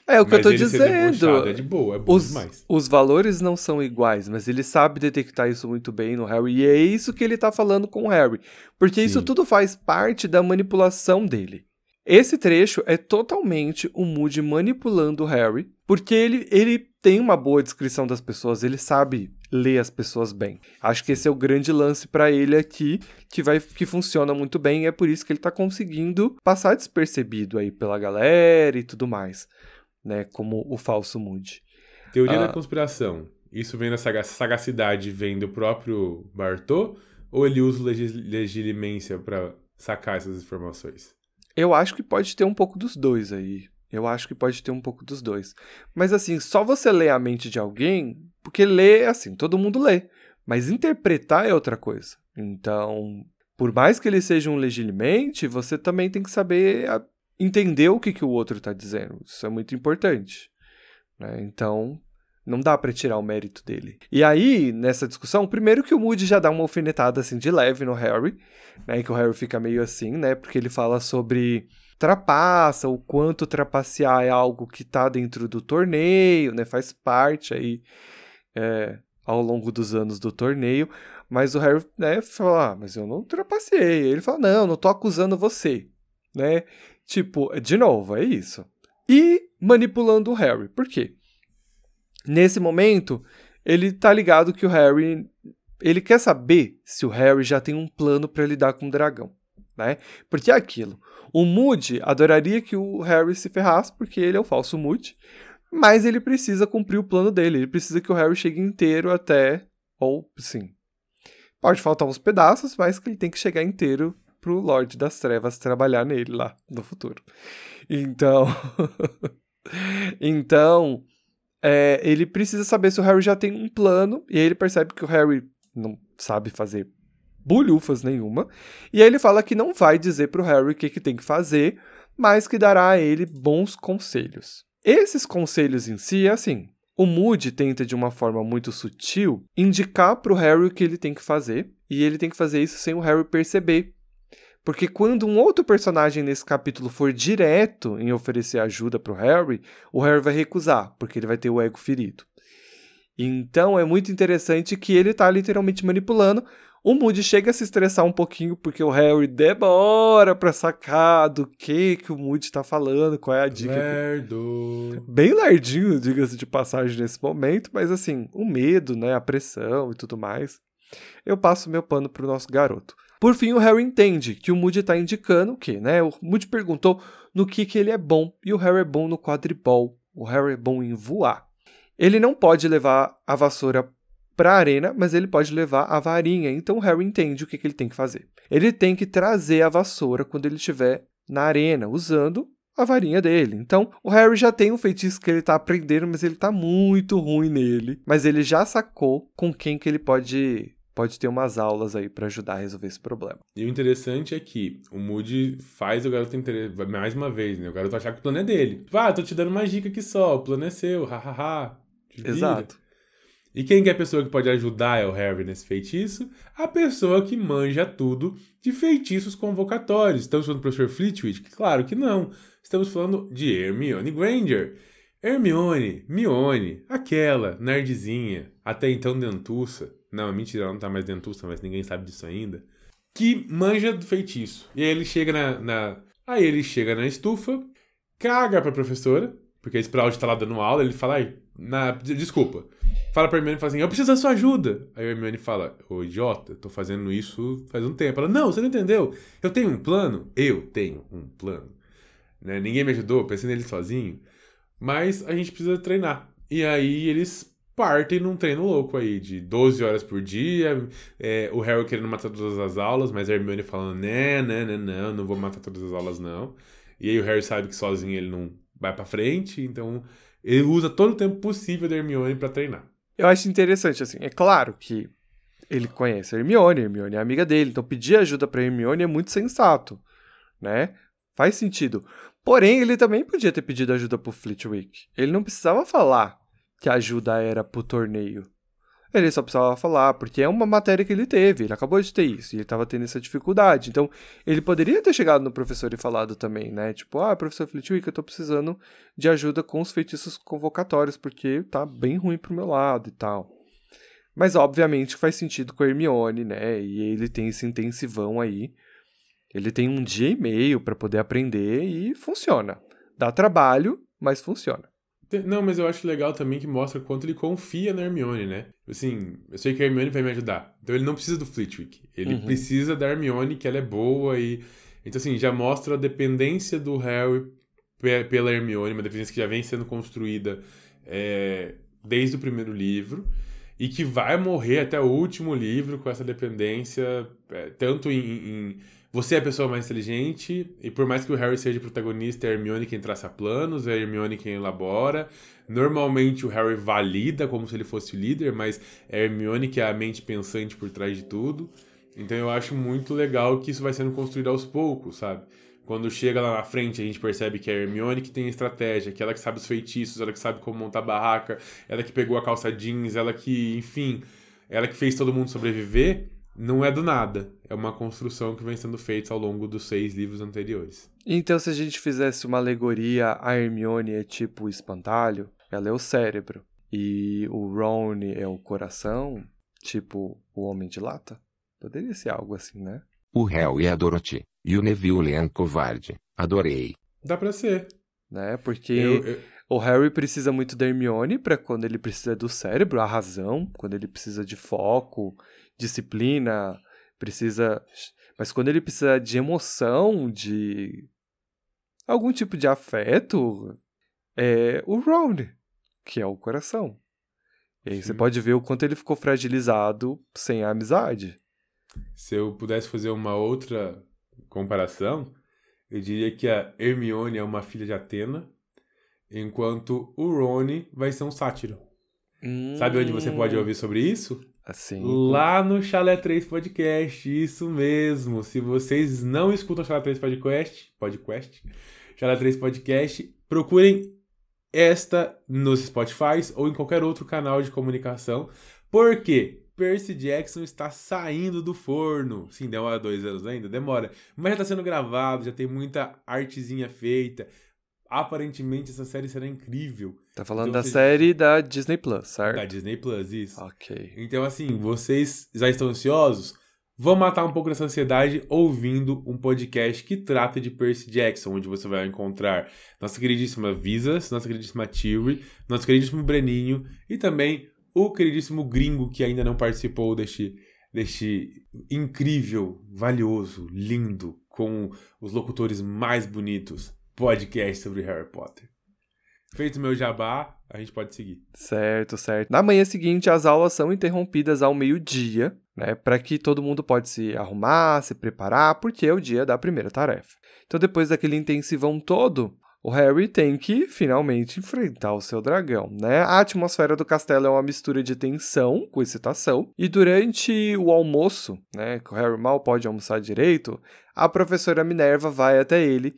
É o que mas eu tô dizendo. É de boa, é bom os, demais. Os valores não são iguais, mas ele sabe detectar isso muito bem no Harry. E é isso que ele tá falando com o Harry. Porque Sim. isso tudo faz parte da manipulação dele. Esse trecho é totalmente o Moody manipulando o Harry, porque ele, ele tem uma boa descrição das pessoas, ele sabe ler as pessoas bem. Acho que esse é o grande lance para ele aqui, que vai que funciona muito bem, e é por isso que ele tá conseguindo passar despercebido aí pela galera e tudo mais né, como o falso Moody. Teoria ah, da conspiração. Isso vem da sagacidade, vem do próprio Bartô, ou ele usa legilimência para sacar essas informações? Eu acho que pode ter um pouco dos dois aí. Eu acho que pode ter um pouco dos dois. Mas assim, só você lê a mente de alguém, porque ler, assim, todo mundo lê. Mas interpretar é outra coisa. Então, por mais que ele seja um legilimente, você também tem que saber entender o que, que o outro está dizendo. Isso é muito importante. Né? Então, não dá para tirar o mérito dele. E aí, nessa discussão, primeiro que o Moody já dá uma alfinetada assim de leve no Harry, né? Que o Harry fica meio assim, né? Porque ele fala sobre trapaça, o quanto trapacear é algo que tá dentro do torneio, né? Faz parte aí é, ao longo dos anos do torneio. Mas o Harry, né, fala, ah, mas eu não trapacei. Ele fala, não, não tô acusando você, né? Tipo, de novo, é isso. E manipulando o Harry. Por quê? Nesse momento, ele tá ligado que o Harry. Ele quer saber se o Harry já tem um plano para lidar com o dragão. Né? Porque é aquilo. O Moody adoraria que o Harry se ferrasse, porque ele é o falso Moody. Mas ele precisa cumprir o plano dele. Ele precisa que o Harry chegue inteiro até. Ou, sim. Pode faltar uns pedaços, mas que ele tem que chegar inteiro pro Lorde das Trevas trabalhar nele lá no futuro. Então. então. É, ele precisa saber se o Harry já tem um plano, e aí ele percebe que o Harry não sabe fazer bulhufas nenhuma, e aí ele fala que não vai dizer pro Harry o que, que tem que fazer, mas que dará a ele bons conselhos. Esses conselhos em si é assim: o Moody tenta de uma forma muito sutil indicar pro Harry o que ele tem que fazer, e ele tem que fazer isso sem o Harry perceber, porque quando um outro personagem nesse capítulo for direto em oferecer ajuda para o Harry, o Harry vai recusar, porque ele vai ter o ego ferido. Então é muito interessante que ele está literalmente manipulando. O Moody chega a se estressar um pouquinho porque o Harry demora para sacar do que que o Moody está falando, qual é a dica. Lerdo. Bem lerdinho, diga-se de passagem nesse momento, mas assim, o medo, né, a pressão e tudo mais. Eu passo meu pano pro nosso garoto. Por fim, o Harry entende que o Moody está indicando o quê, né? O Moody perguntou no que, que ele é bom, e o Harry é bom no quadribol. O Harry é bom em voar. Ele não pode levar a vassoura para a arena, mas ele pode levar a varinha. Então o Harry entende o que, que ele tem que fazer. Ele tem que trazer a vassoura quando ele estiver na arena, usando a varinha dele. Então, o Harry já tem um feitiço que ele tá aprendendo, mas ele tá muito ruim nele. Mas ele já sacou com quem que ele pode pode ter umas aulas aí para ajudar a resolver esse problema. E o interessante é que o Moody faz o garoto entender, mais uma vez, né? O garoto achar que o plano é dele. Tipo, ah, tô te dando uma dica aqui só, o plano é seu, hahaha. Exato. E quem que é a pessoa que pode ajudar é o Harry nesse feitiço? A pessoa que manja tudo de feitiços convocatórios. Estamos falando do professor Flitwick? Claro que não. Estamos falando de Hermione Granger. Hermione, Mione, aquela nerdzinha, até então dentuça, não, mentira, ela não tá mais dentuça, mas ninguém sabe disso ainda. Que manja do feitiço. E aí ele chega na. na... Aí ele chega na estufa, caga pra professora, porque a Sprout tá lá dando aula, ele fala, ai, na... desculpa. Fala pra Hermione e fala assim, eu preciso da sua ajuda. Aí a Hermione fala, ô idiota, tô fazendo isso faz um tempo. Ela, não, você não entendeu. Eu tenho um plano? Eu tenho um plano. Né? Ninguém me ajudou, pensei nele sozinho. Mas a gente precisa treinar. E aí eles partem num treino louco aí, de 12 horas por dia, é, o Harry querendo matar todas as aulas, mas a Hermione falando, né, né, né, não, não vou matar todas as aulas não. E aí o Harry sabe que sozinho ele não vai para frente, então ele usa todo o tempo possível da Hermione para treinar. Eu acho interessante, assim, é claro que ele conhece a Hermione, a Hermione é amiga dele, então pedir ajuda pra Hermione é muito sensato, né? Faz sentido. Porém, ele também podia ter pedido ajuda pro Flitwick. Ele não precisava falar que a ajuda era pro torneio. Ele só precisava falar, porque é uma matéria que ele teve, ele acabou de ter isso, e ele estava tendo essa dificuldade. Então, ele poderia ter chegado no professor e falado também, né? Tipo, ah, professor Flitwick, eu tô precisando de ajuda com os feitiços convocatórios, porque tá bem ruim pro meu lado e tal. Mas, obviamente, faz sentido com a Hermione, né? E ele tem esse intensivão aí. Ele tem um dia e meio para poder aprender e funciona. Dá trabalho, mas funciona. Não, mas eu acho legal também que mostra quanto ele confia na Hermione, né? Assim, eu sei que a Hermione vai me ajudar. Então ele não precisa do Flitwick. Ele uhum. precisa da Hermione, que ela é boa e... Então, assim, já mostra a dependência do Harry pela Hermione, uma dependência que já vem sendo construída é, desde o primeiro livro e que vai morrer até o último livro com essa dependência, é, tanto em, em você é a pessoa mais inteligente, e por mais que o Harry seja protagonista, é a Hermione quem traça planos, é a Hermione quem elabora. Normalmente o Harry valida como se ele fosse o líder, mas é a Hermione que é a mente pensante por trás de tudo. Então eu acho muito legal que isso vai sendo construído aos poucos, sabe? Quando chega lá na frente, a gente percebe que é a Hermione que tem estratégia, que ela que sabe os feitiços, ela que sabe como montar barraca, ela que pegou a calça jeans, ela que, enfim, ela que fez todo mundo sobreviver não é do nada. É uma construção que vem sendo feita ao longo dos seis livros anteriores. Então, se a gente fizesse uma alegoria, a Hermione é tipo o espantalho, ela é o cérebro. E o Ron é o coração, tipo o homem de lata? Poderia ser algo assim, né? O Harry é a Dorothy. E o Neville é um covarde. Adorei. Dá pra ser. Né? Porque eu, eu... o Harry precisa muito da Hermione para quando ele precisa do cérebro, a razão, quando ele precisa de foco disciplina, precisa. Mas quando ele precisa de emoção, de algum tipo de afeto, é o Ron, que é o coração. E aí Sim. você pode ver o quanto ele ficou fragilizado sem a amizade. Se eu pudesse fazer uma outra comparação, eu diria que a Hermione é uma filha de Atena, enquanto o Rony vai ser um sátiro. Hum. Sabe onde você pode ouvir sobre isso? Assim. Lá no Chalé 3 Podcast, isso mesmo. Se vocês não escutam Chalé 3 Podcast, podcast, Chalé 3 Podcast, procurem esta nos Spotify ou em qualquer outro canal de comunicação. Porque Percy Jackson está saindo do forno. Sim, demora dois anos ainda, demora. Mas já está sendo gravado, já tem muita artezinha feita aparentemente essa série será incrível. Tá falando então, da série da Disney Plus, certo? Da Disney Plus, isso. Ok. Então, assim, vocês já estão ansiosos? Vão matar um pouco dessa ansiedade ouvindo um podcast que trata de Percy Jackson, onde você vai encontrar nossa queridíssima Visas, nossa queridíssima Tilly, nosso queridíssimo Breninho e também o queridíssimo gringo que ainda não participou deste, deste incrível, valioso, lindo, com os locutores mais bonitos podcast sobre Harry Potter. Feito meu jabá, a gente pode seguir. Certo, certo. Na manhã seguinte, as aulas são interrompidas ao meio-dia, né? Para que todo mundo pode se arrumar, se preparar, porque é o dia da primeira tarefa. Então, depois daquele intensivão todo, o Harry tem que finalmente enfrentar o seu dragão, né? A atmosfera do castelo é uma mistura de tensão com excitação, e durante o almoço, né, que o Harry mal pode almoçar direito, a professora Minerva vai até ele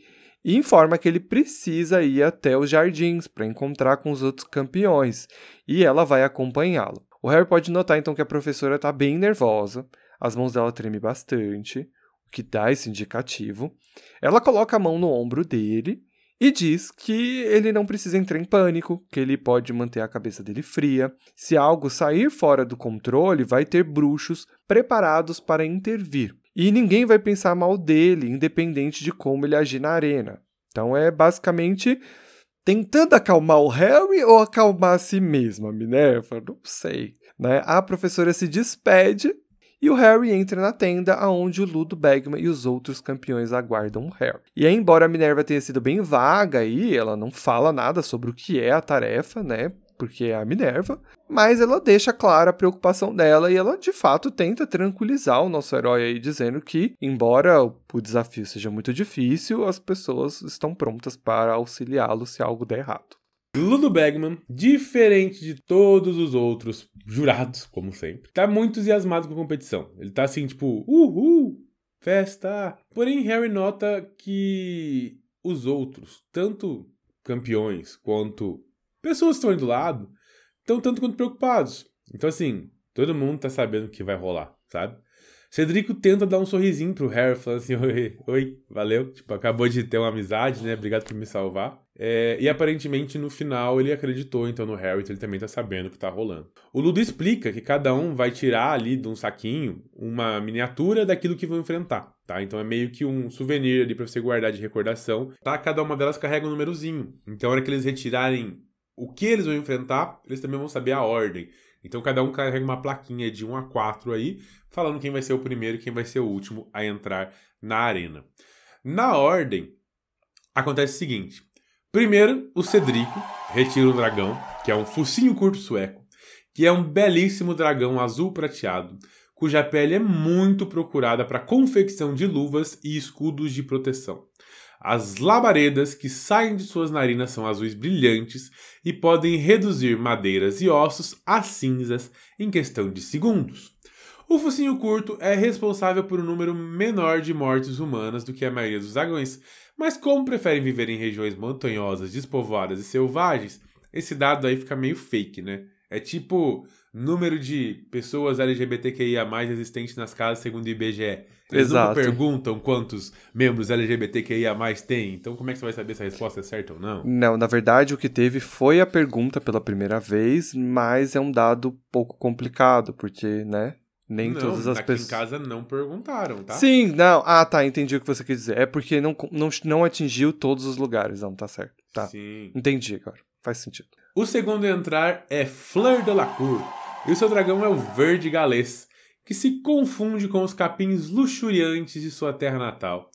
e informa que ele precisa ir até os jardins para encontrar com os outros campeões, e ela vai acompanhá-lo. O Harry pode notar então que a professora está bem nervosa, as mãos dela tremem bastante, o que dá esse indicativo. Ela coloca a mão no ombro dele e diz que ele não precisa entrar em pânico, que ele pode manter a cabeça dele fria. Se algo sair fora do controle, vai ter bruxos preparados para intervir. E ninguém vai pensar mal dele, independente de como ele agir na arena. Então é basicamente tentando acalmar o Harry ou acalmar a si mesma, Minerva? Não sei. Né? A professora se despede e o Harry entra na tenda aonde o Ludo Bagman e os outros campeões aguardam o Harry. E embora a Minerva tenha sido bem vaga aí, ela não fala nada sobre o que é a tarefa, né? Porque é a Minerva, mas ela deixa clara a preocupação dela e ela de fato tenta tranquilizar o nosso herói aí, dizendo que, embora o desafio seja muito difícil, as pessoas estão prontas para auxiliá-lo se algo der errado. Ludo Bagman, diferente de todos os outros jurados, como sempre, tá muito entusiasmado com a competição. Ele tá assim, tipo, uhul, festa. Porém, Harry nota que os outros, tanto campeões quanto pessoas que estão ali do lado, estão tanto quanto preocupados. Então, assim, todo mundo tá sabendo o que vai rolar, sabe? Cedrico tenta dar um sorrisinho pro Harry, falando assim: Oi, oi, valeu. Tipo, acabou de ter uma amizade, né? Obrigado por me salvar. É, e aparentemente no final ele acreditou então no Harry, então ele também tá sabendo o que tá rolando. O Ludo explica que cada um vai tirar ali de um saquinho uma miniatura daquilo que vão enfrentar, tá? Então é meio que um souvenir ali pra você guardar de recordação, tá? Cada uma delas carrega um númerozinho. Então a hora que eles retirarem o que eles vão enfrentar, eles também vão saber a ordem. Então cada um carrega uma plaquinha de 1 a 4 aí, falando quem vai ser o primeiro e quem vai ser o último a entrar na arena. Na ordem, acontece o seguinte: primeiro, o Cedrico retira o dragão, que é um focinho curto sueco, que é um belíssimo dragão azul prateado, cuja pele é muito procurada para confecção de luvas e escudos de proteção. As labaredas que saem de suas narinas são azuis brilhantes e podem reduzir madeiras e ossos a cinzas em questão de segundos. O focinho curto é responsável por um número menor de mortes humanas do que a maioria dos dragões, mas como preferem viver em regiões montanhosas, despovoadas e selvagens, esse dado aí fica meio fake, né? É tipo número de pessoas LGBTQIA existentes nas casas segundo o IBGE. Eles Exato. nunca perguntam quantos membros LGBTQIA tem. Então como é que você vai saber se a resposta é certa ou não? Não, na verdade o que teve foi a pergunta pela primeira vez, mas é um dado pouco complicado, porque, né? Nem não, todas as pessoas. em casa não perguntaram, tá? Sim, não. Ah, tá, entendi o que você quer dizer. É porque não, não, não atingiu todos os lugares, não, tá certo. Tá. Sim. Entendi agora. Faz sentido. O segundo a entrar é Fleur de la Cour, e o seu dragão é o verde galês, que se confunde com os capins luxuriantes de sua terra natal.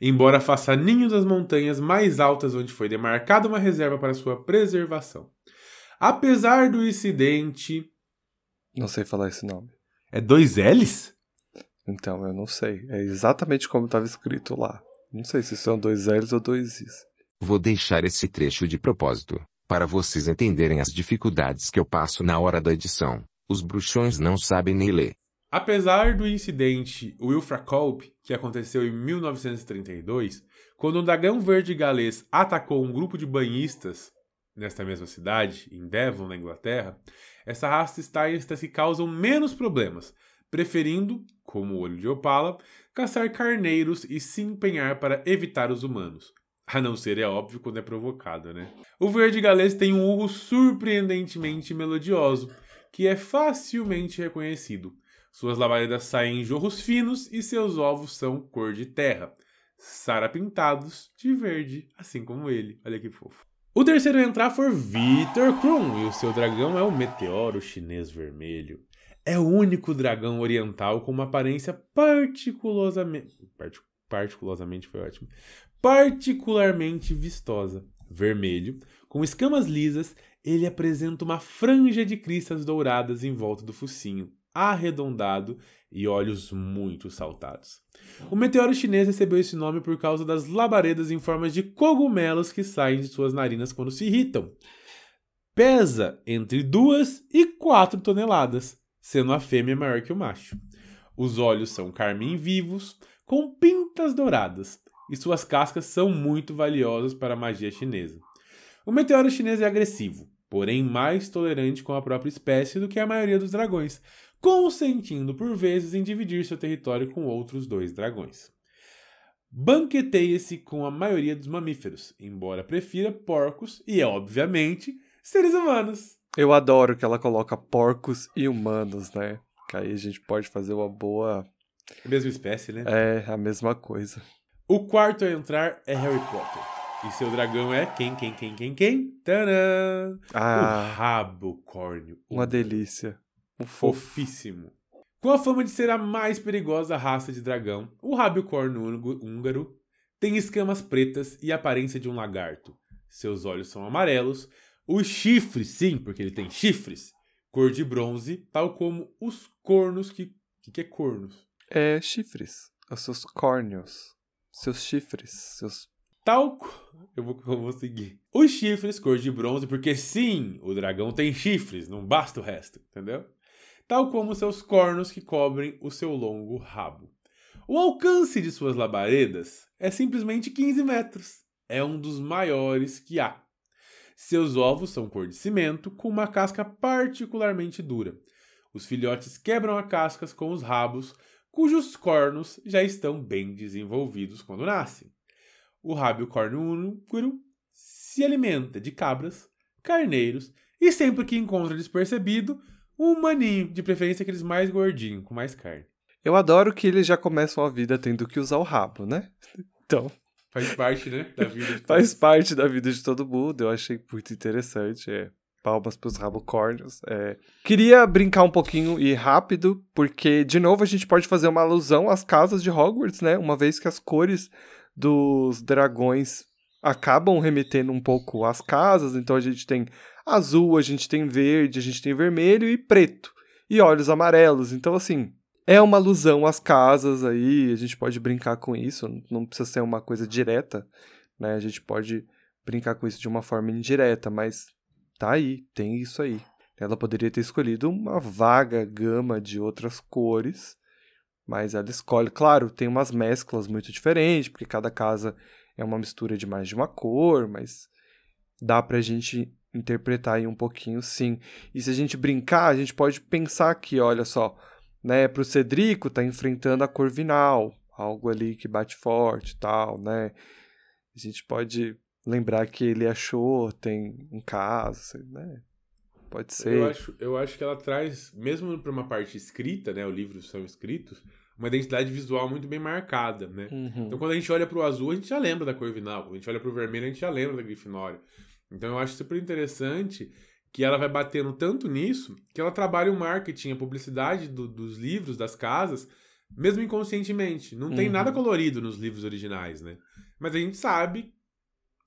Embora faça ninho das montanhas mais altas onde foi demarcada uma reserva para sua preservação. Apesar do incidente. Não sei falar esse nome. É dois L's? Então, eu não sei. É exatamente como estava escrito lá. Não sei se são dois L's ou dois Is. Vou deixar esse trecho de propósito, para vocês entenderem as dificuldades que eu passo na hora da edição. Os bruxões não sabem nem ler. Apesar do incidente Wilfra Kolb, que aconteceu em 1932, quando um dragão verde galês atacou um grupo de banhistas nesta mesma cidade, em Devon, na Inglaterra, essa raça está que causam menos problemas, preferindo, como o olho de opala, caçar carneiros e se empenhar para evitar os humanos. A não ser, é óbvio, quando é provocado, né? O verde galês tem um urro surpreendentemente melodioso, que é facilmente reconhecido. Suas labaredas saem em jorros finos e seus ovos são cor de terra, sarapintados de verde, assim como ele. Olha que fofo. O terceiro a entrar foi Victor Krum, e o seu dragão é o Meteoro Chinês Vermelho. É o único dragão oriental com uma aparência particularmente. Particularmente foi ótimo. Particularmente vistosa. Vermelho, com escamas lisas ele apresenta uma franja de cristas douradas em volta do focinho, arredondado e olhos muito saltados. O meteoro chinês recebeu esse nome por causa das labaredas em formas de cogumelos que saem de suas narinas quando se irritam. Pesa entre 2 e 4 toneladas, sendo a fêmea maior que o macho. Os olhos são carmim vivos, com pintas douradas, e suas cascas são muito valiosas para a magia chinesa. O meteoro chinês é agressivo, porém mais tolerante com a própria espécie do que a maioria dos dragões, consentindo por vezes em dividir seu território com outros dois dragões. Banqueteia-se com a maioria dos mamíferos, embora prefira porcos e, obviamente, seres humanos. Eu adoro que ela coloca porcos e humanos, né? Que aí a gente pode fazer uma boa. A mesma espécie, né? É, a mesma coisa. O quarto a entrar é Harry Potter. E seu dragão é quem, quem, quem, quem, quem? Tadã! Ah, O rabo córneo. uma delícia. Fofo. Fofíssimo. Com a fama de ser a mais perigosa raça de dragão, o húngo- húngaro tem escamas pretas e aparência de um lagarto. Seus olhos são amarelos, os chifres, sim, porque ele tem chifres, cor de bronze, tal como os cornos que. O que, que é cornos? É chifres. Os seus córneos. Seus chifres. Seus. Tal. Eu vou, eu vou seguir. Os chifres, cor de bronze, porque sim, o dragão tem chifres, não basta o resto, entendeu? Tal como seus cornos que cobrem o seu longo rabo. O alcance de suas labaredas é simplesmente 15 metros. É um dos maiores que há. Seus ovos são cor de cimento, com uma casca particularmente dura. Os filhotes quebram a cascas com os rabos, cujos cornos já estão bem desenvolvidos quando nascem. O rábio corno húngaro se alimenta de cabras, carneiros e sempre que encontra despercebido, um maninho, de preferência aqueles mais gordinhos, com mais carne. Eu adoro que eles já começam a vida tendo que usar o rabo, né? Então, Faz parte, né, da vida de faz parte da vida de todo mundo. Eu achei muito interessante. É. Palmas pros rabocórnios. É. Queria brincar um pouquinho e rápido, porque, de novo, a gente pode fazer uma alusão às casas de Hogwarts, né? Uma vez que as cores dos dragões acabam remetendo um pouco às casas. Então a gente tem azul, a gente tem verde, a gente tem vermelho e preto. E olhos amarelos. Então, assim, é uma alusão às casas aí, a gente pode brincar com isso, não precisa ser uma coisa direta, né? A gente pode brincar com isso de uma forma indireta, mas tá aí, tem isso aí. Ela poderia ter escolhido uma vaga gama de outras cores, mas ela escolhe, claro, tem umas mesclas muito diferentes, porque cada casa é uma mistura de mais de uma cor, mas dá pra gente interpretar aí um pouquinho sim. E se a gente brincar, a gente pode pensar aqui, olha só, né, pro Cedrico tá enfrentando a Corvinal, algo ali que bate forte e tal, né? A gente pode lembrar que ele achou, tem um caso, né? Pode ser. Eu acho, eu acho que ela traz, mesmo para uma parte escrita, né, os livros são escritos, uma identidade visual muito bem marcada, né? Uhum. Então quando a gente olha pro azul, a gente já lembra da Corvinal. Quando a gente olha pro vermelho, a gente já lembra da Grifinória. Então eu acho super interessante que ela vai batendo tanto nisso que ela trabalha o marketing, a publicidade do- dos livros, das casas, mesmo inconscientemente. Não tem Uhum. nada colorido nos livros originais, né? Mas a gente sabe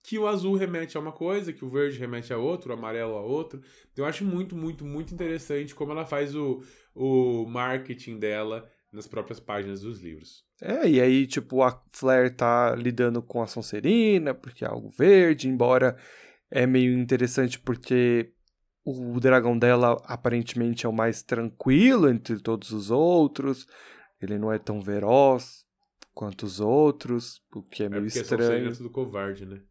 que o azul remete a uma coisa, que o verde remete a outra, o amarelo a outro. Então eu acho muito, muito, muito interessante como ela faz o, o marketing dela nas próprias páginas dos livros. É, e aí, tipo, a Flair tá lidando com a Sonserina, porque é algo verde, embora é meio interessante porque o dragão dela aparentemente é o mais tranquilo entre todos os outros. Ele não é tão veroz quanto os outros, o que é É meio estranho. É tudo covarde, né?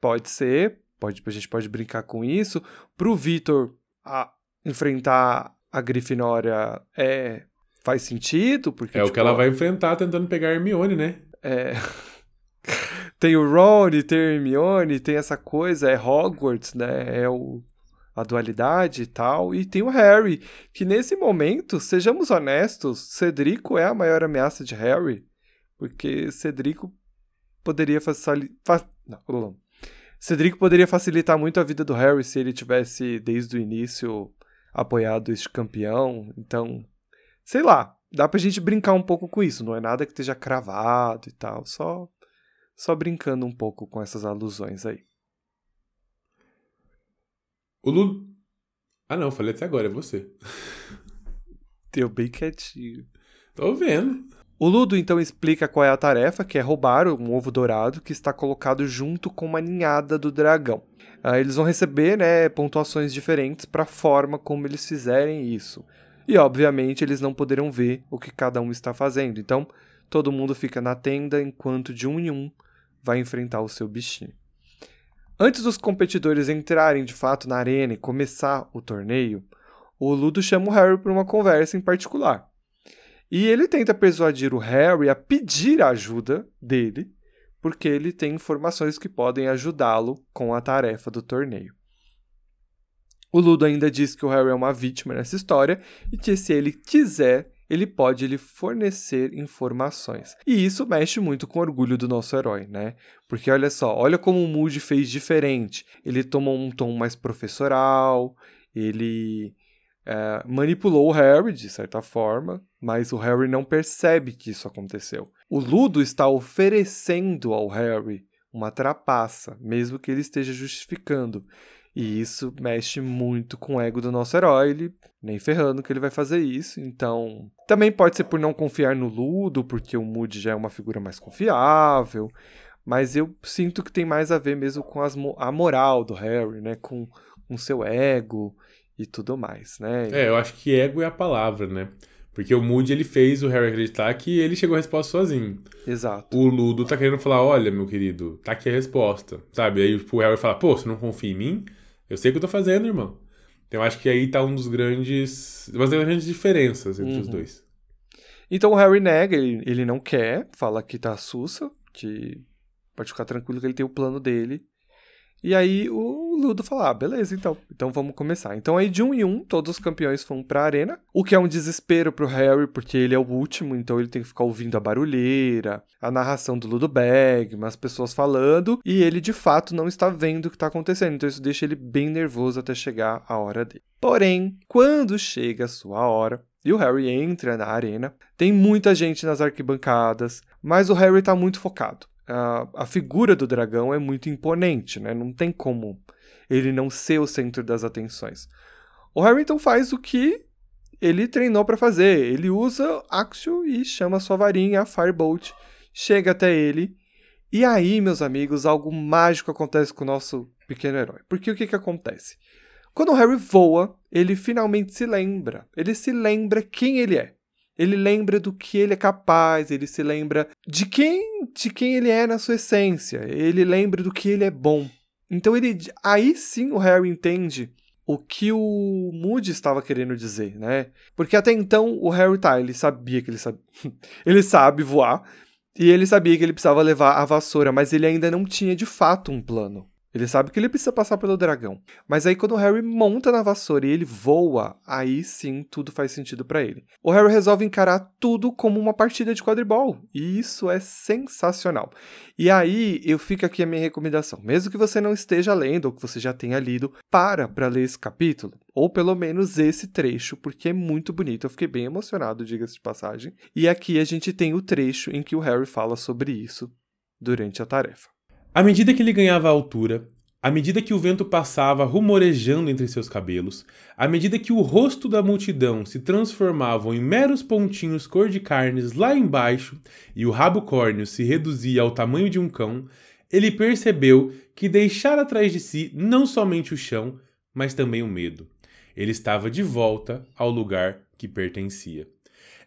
Pode ser, pode, a gente pode brincar com isso. Pro Vitor a- enfrentar a Grifinória é, faz sentido, porque É o tipo, que ela vai enfrentar tentando pegar a Hermione, né? é, tem o Ron, tem a Hermione, tem essa coisa, é Hogwarts, né? É o, a dualidade e tal. E tem o Harry, que nesse momento, sejamos honestos, Cedrico é a maior ameaça de Harry, porque Cedrico poderia facilitar. Não, Cedrico poderia facilitar muito a vida do Harry se ele tivesse, desde o início, apoiado este campeão. Então, sei lá, dá pra gente brincar um pouco com isso. Não é nada que esteja cravado e tal, só, só brincando um pouco com essas alusões aí. O Ludo. Ah, não, falei até agora, é você. Deu bem quietinho. Tô vendo. O Ludo então explica qual é a tarefa, que é roubar um ovo dourado que está colocado junto com uma ninhada do dragão. Ah, eles vão receber né, pontuações diferentes para a forma como eles fizerem isso. E obviamente eles não poderão ver o que cada um está fazendo. Então todo mundo fica na tenda enquanto de um em um vai enfrentar o seu bichinho. Antes dos competidores entrarem de fato na arena e começar o torneio, o Ludo chama o Harry para uma conversa em particular. E ele tenta persuadir o Harry a pedir a ajuda dele, porque ele tem informações que podem ajudá-lo com a tarefa do torneio. O Ludo ainda diz que o Harry é uma vítima nessa história e que se ele quiser, ele pode lhe fornecer informações. E isso mexe muito com o orgulho do nosso herói, né? Porque olha só, olha como o Moody fez diferente. Ele tomou um tom mais professoral, ele é, manipulou o Harry de certa forma, mas o Harry não percebe que isso aconteceu. O Ludo está oferecendo ao Harry uma trapaça, mesmo que ele esteja justificando. E isso mexe muito com o ego do nosso herói, ele nem ferrando que ele vai fazer isso. Então, também pode ser por não confiar no Ludo, porque o Moody já é uma figura mais confiável. Mas eu sinto que tem mais a ver mesmo com as, a moral do Harry, né? Com o seu ego e tudo mais, né? É, eu acho que ego é a palavra, né? Porque o Moody ele fez o Harry acreditar que ele chegou à resposta sozinho. Exato. O Ludo tá querendo falar: olha, meu querido, tá aqui a resposta. Sabe? Aí o Harry fala: pô, você não confia em mim? Eu sei o que eu tô fazendo, irmão. Então eu acho que aí tá um dos grandes. Uma das grandes diferenças entre uhum. os dois. Então o Harry nega, ele, ele não quer, fala que tá sussa, que pode ficar tranquilo que ele tem o plano dele. E aí o Ludo fala: ah, beleza, então. Então vamos começar. Então aí de um em um, todos os campeões vão pra arena. O que é um desespero pro Harry, porque ele é o último, então ele tem que ficar ouvindo a barulheira, a narração do Ludo Bagman, as pessoas falando, e ele de fato não está vendo o que está acontecendo. Então isso deixa ele bem nervoso até chegar a hora dele. Porém, quando chega a sua hora, e o Harry entra na arena. Tem muita gente nas arquibancadas, mas o Harry está muito focado a, figura do dragão é muito imponente, né? Não tem como ele não ser o centro das atenções. O Harrington faz o que ele treinou para fazer. Ele usa Axio e chama sua varinha, a Firebolt, chega até ele. E aí, meus amigos, algo mágico acontece com o nosso pequeno herói. Porque o que, que acontece? Quando o Harry voa, ele finalmente se lembra. Ele se lembra quem ele é. Ele lembra do que ele é capaz, ele se lembra de quem, de quem ele é na sua essência, ele lembra do que ele é bom. Então ele aí sim o Harry entende o que o Moody estava querendo dizer, né? Porque até então o Harry tá, ele sabia que ele sabe, ele sabe voar e ele sabia que ele precisava levar a vassoura, mas ele ainda não tinha de fato um plano. Ele sabe que ele precisa passar pelo dragão. Mas aí quando o Harry monta na vassoura e ele voa, aí sim tudo faz sentido para ele. O Harry resolve encarar tudo como uma partida de quadribol, e isso é sensacional. E aí eu fico aqui a minha recomendação, mesmo que você não esteja lendo ou que você já tenha lido, para para ler esse capítulo, ou pelo menos esse trecho, porque é muito bonito. Eu fiquei bem emocionado, diga-se de passagem. E aqui a gente tem o trecho em que o Harry fala sobre isso durante a tarefa. À medida que ele ganhava altura, à medida que o vento passava rumorejando entre seus cabelos, à medida que o rosto da multidão se transformava em meros pontinhos cor de carnes lá embaixo e o rabo córneo se reduzia ao tamanho de um cão, ele percebeu que deixara atrás de si não somente o chão, mas também o medo. Ele estava de volta ao lugar que pertencia.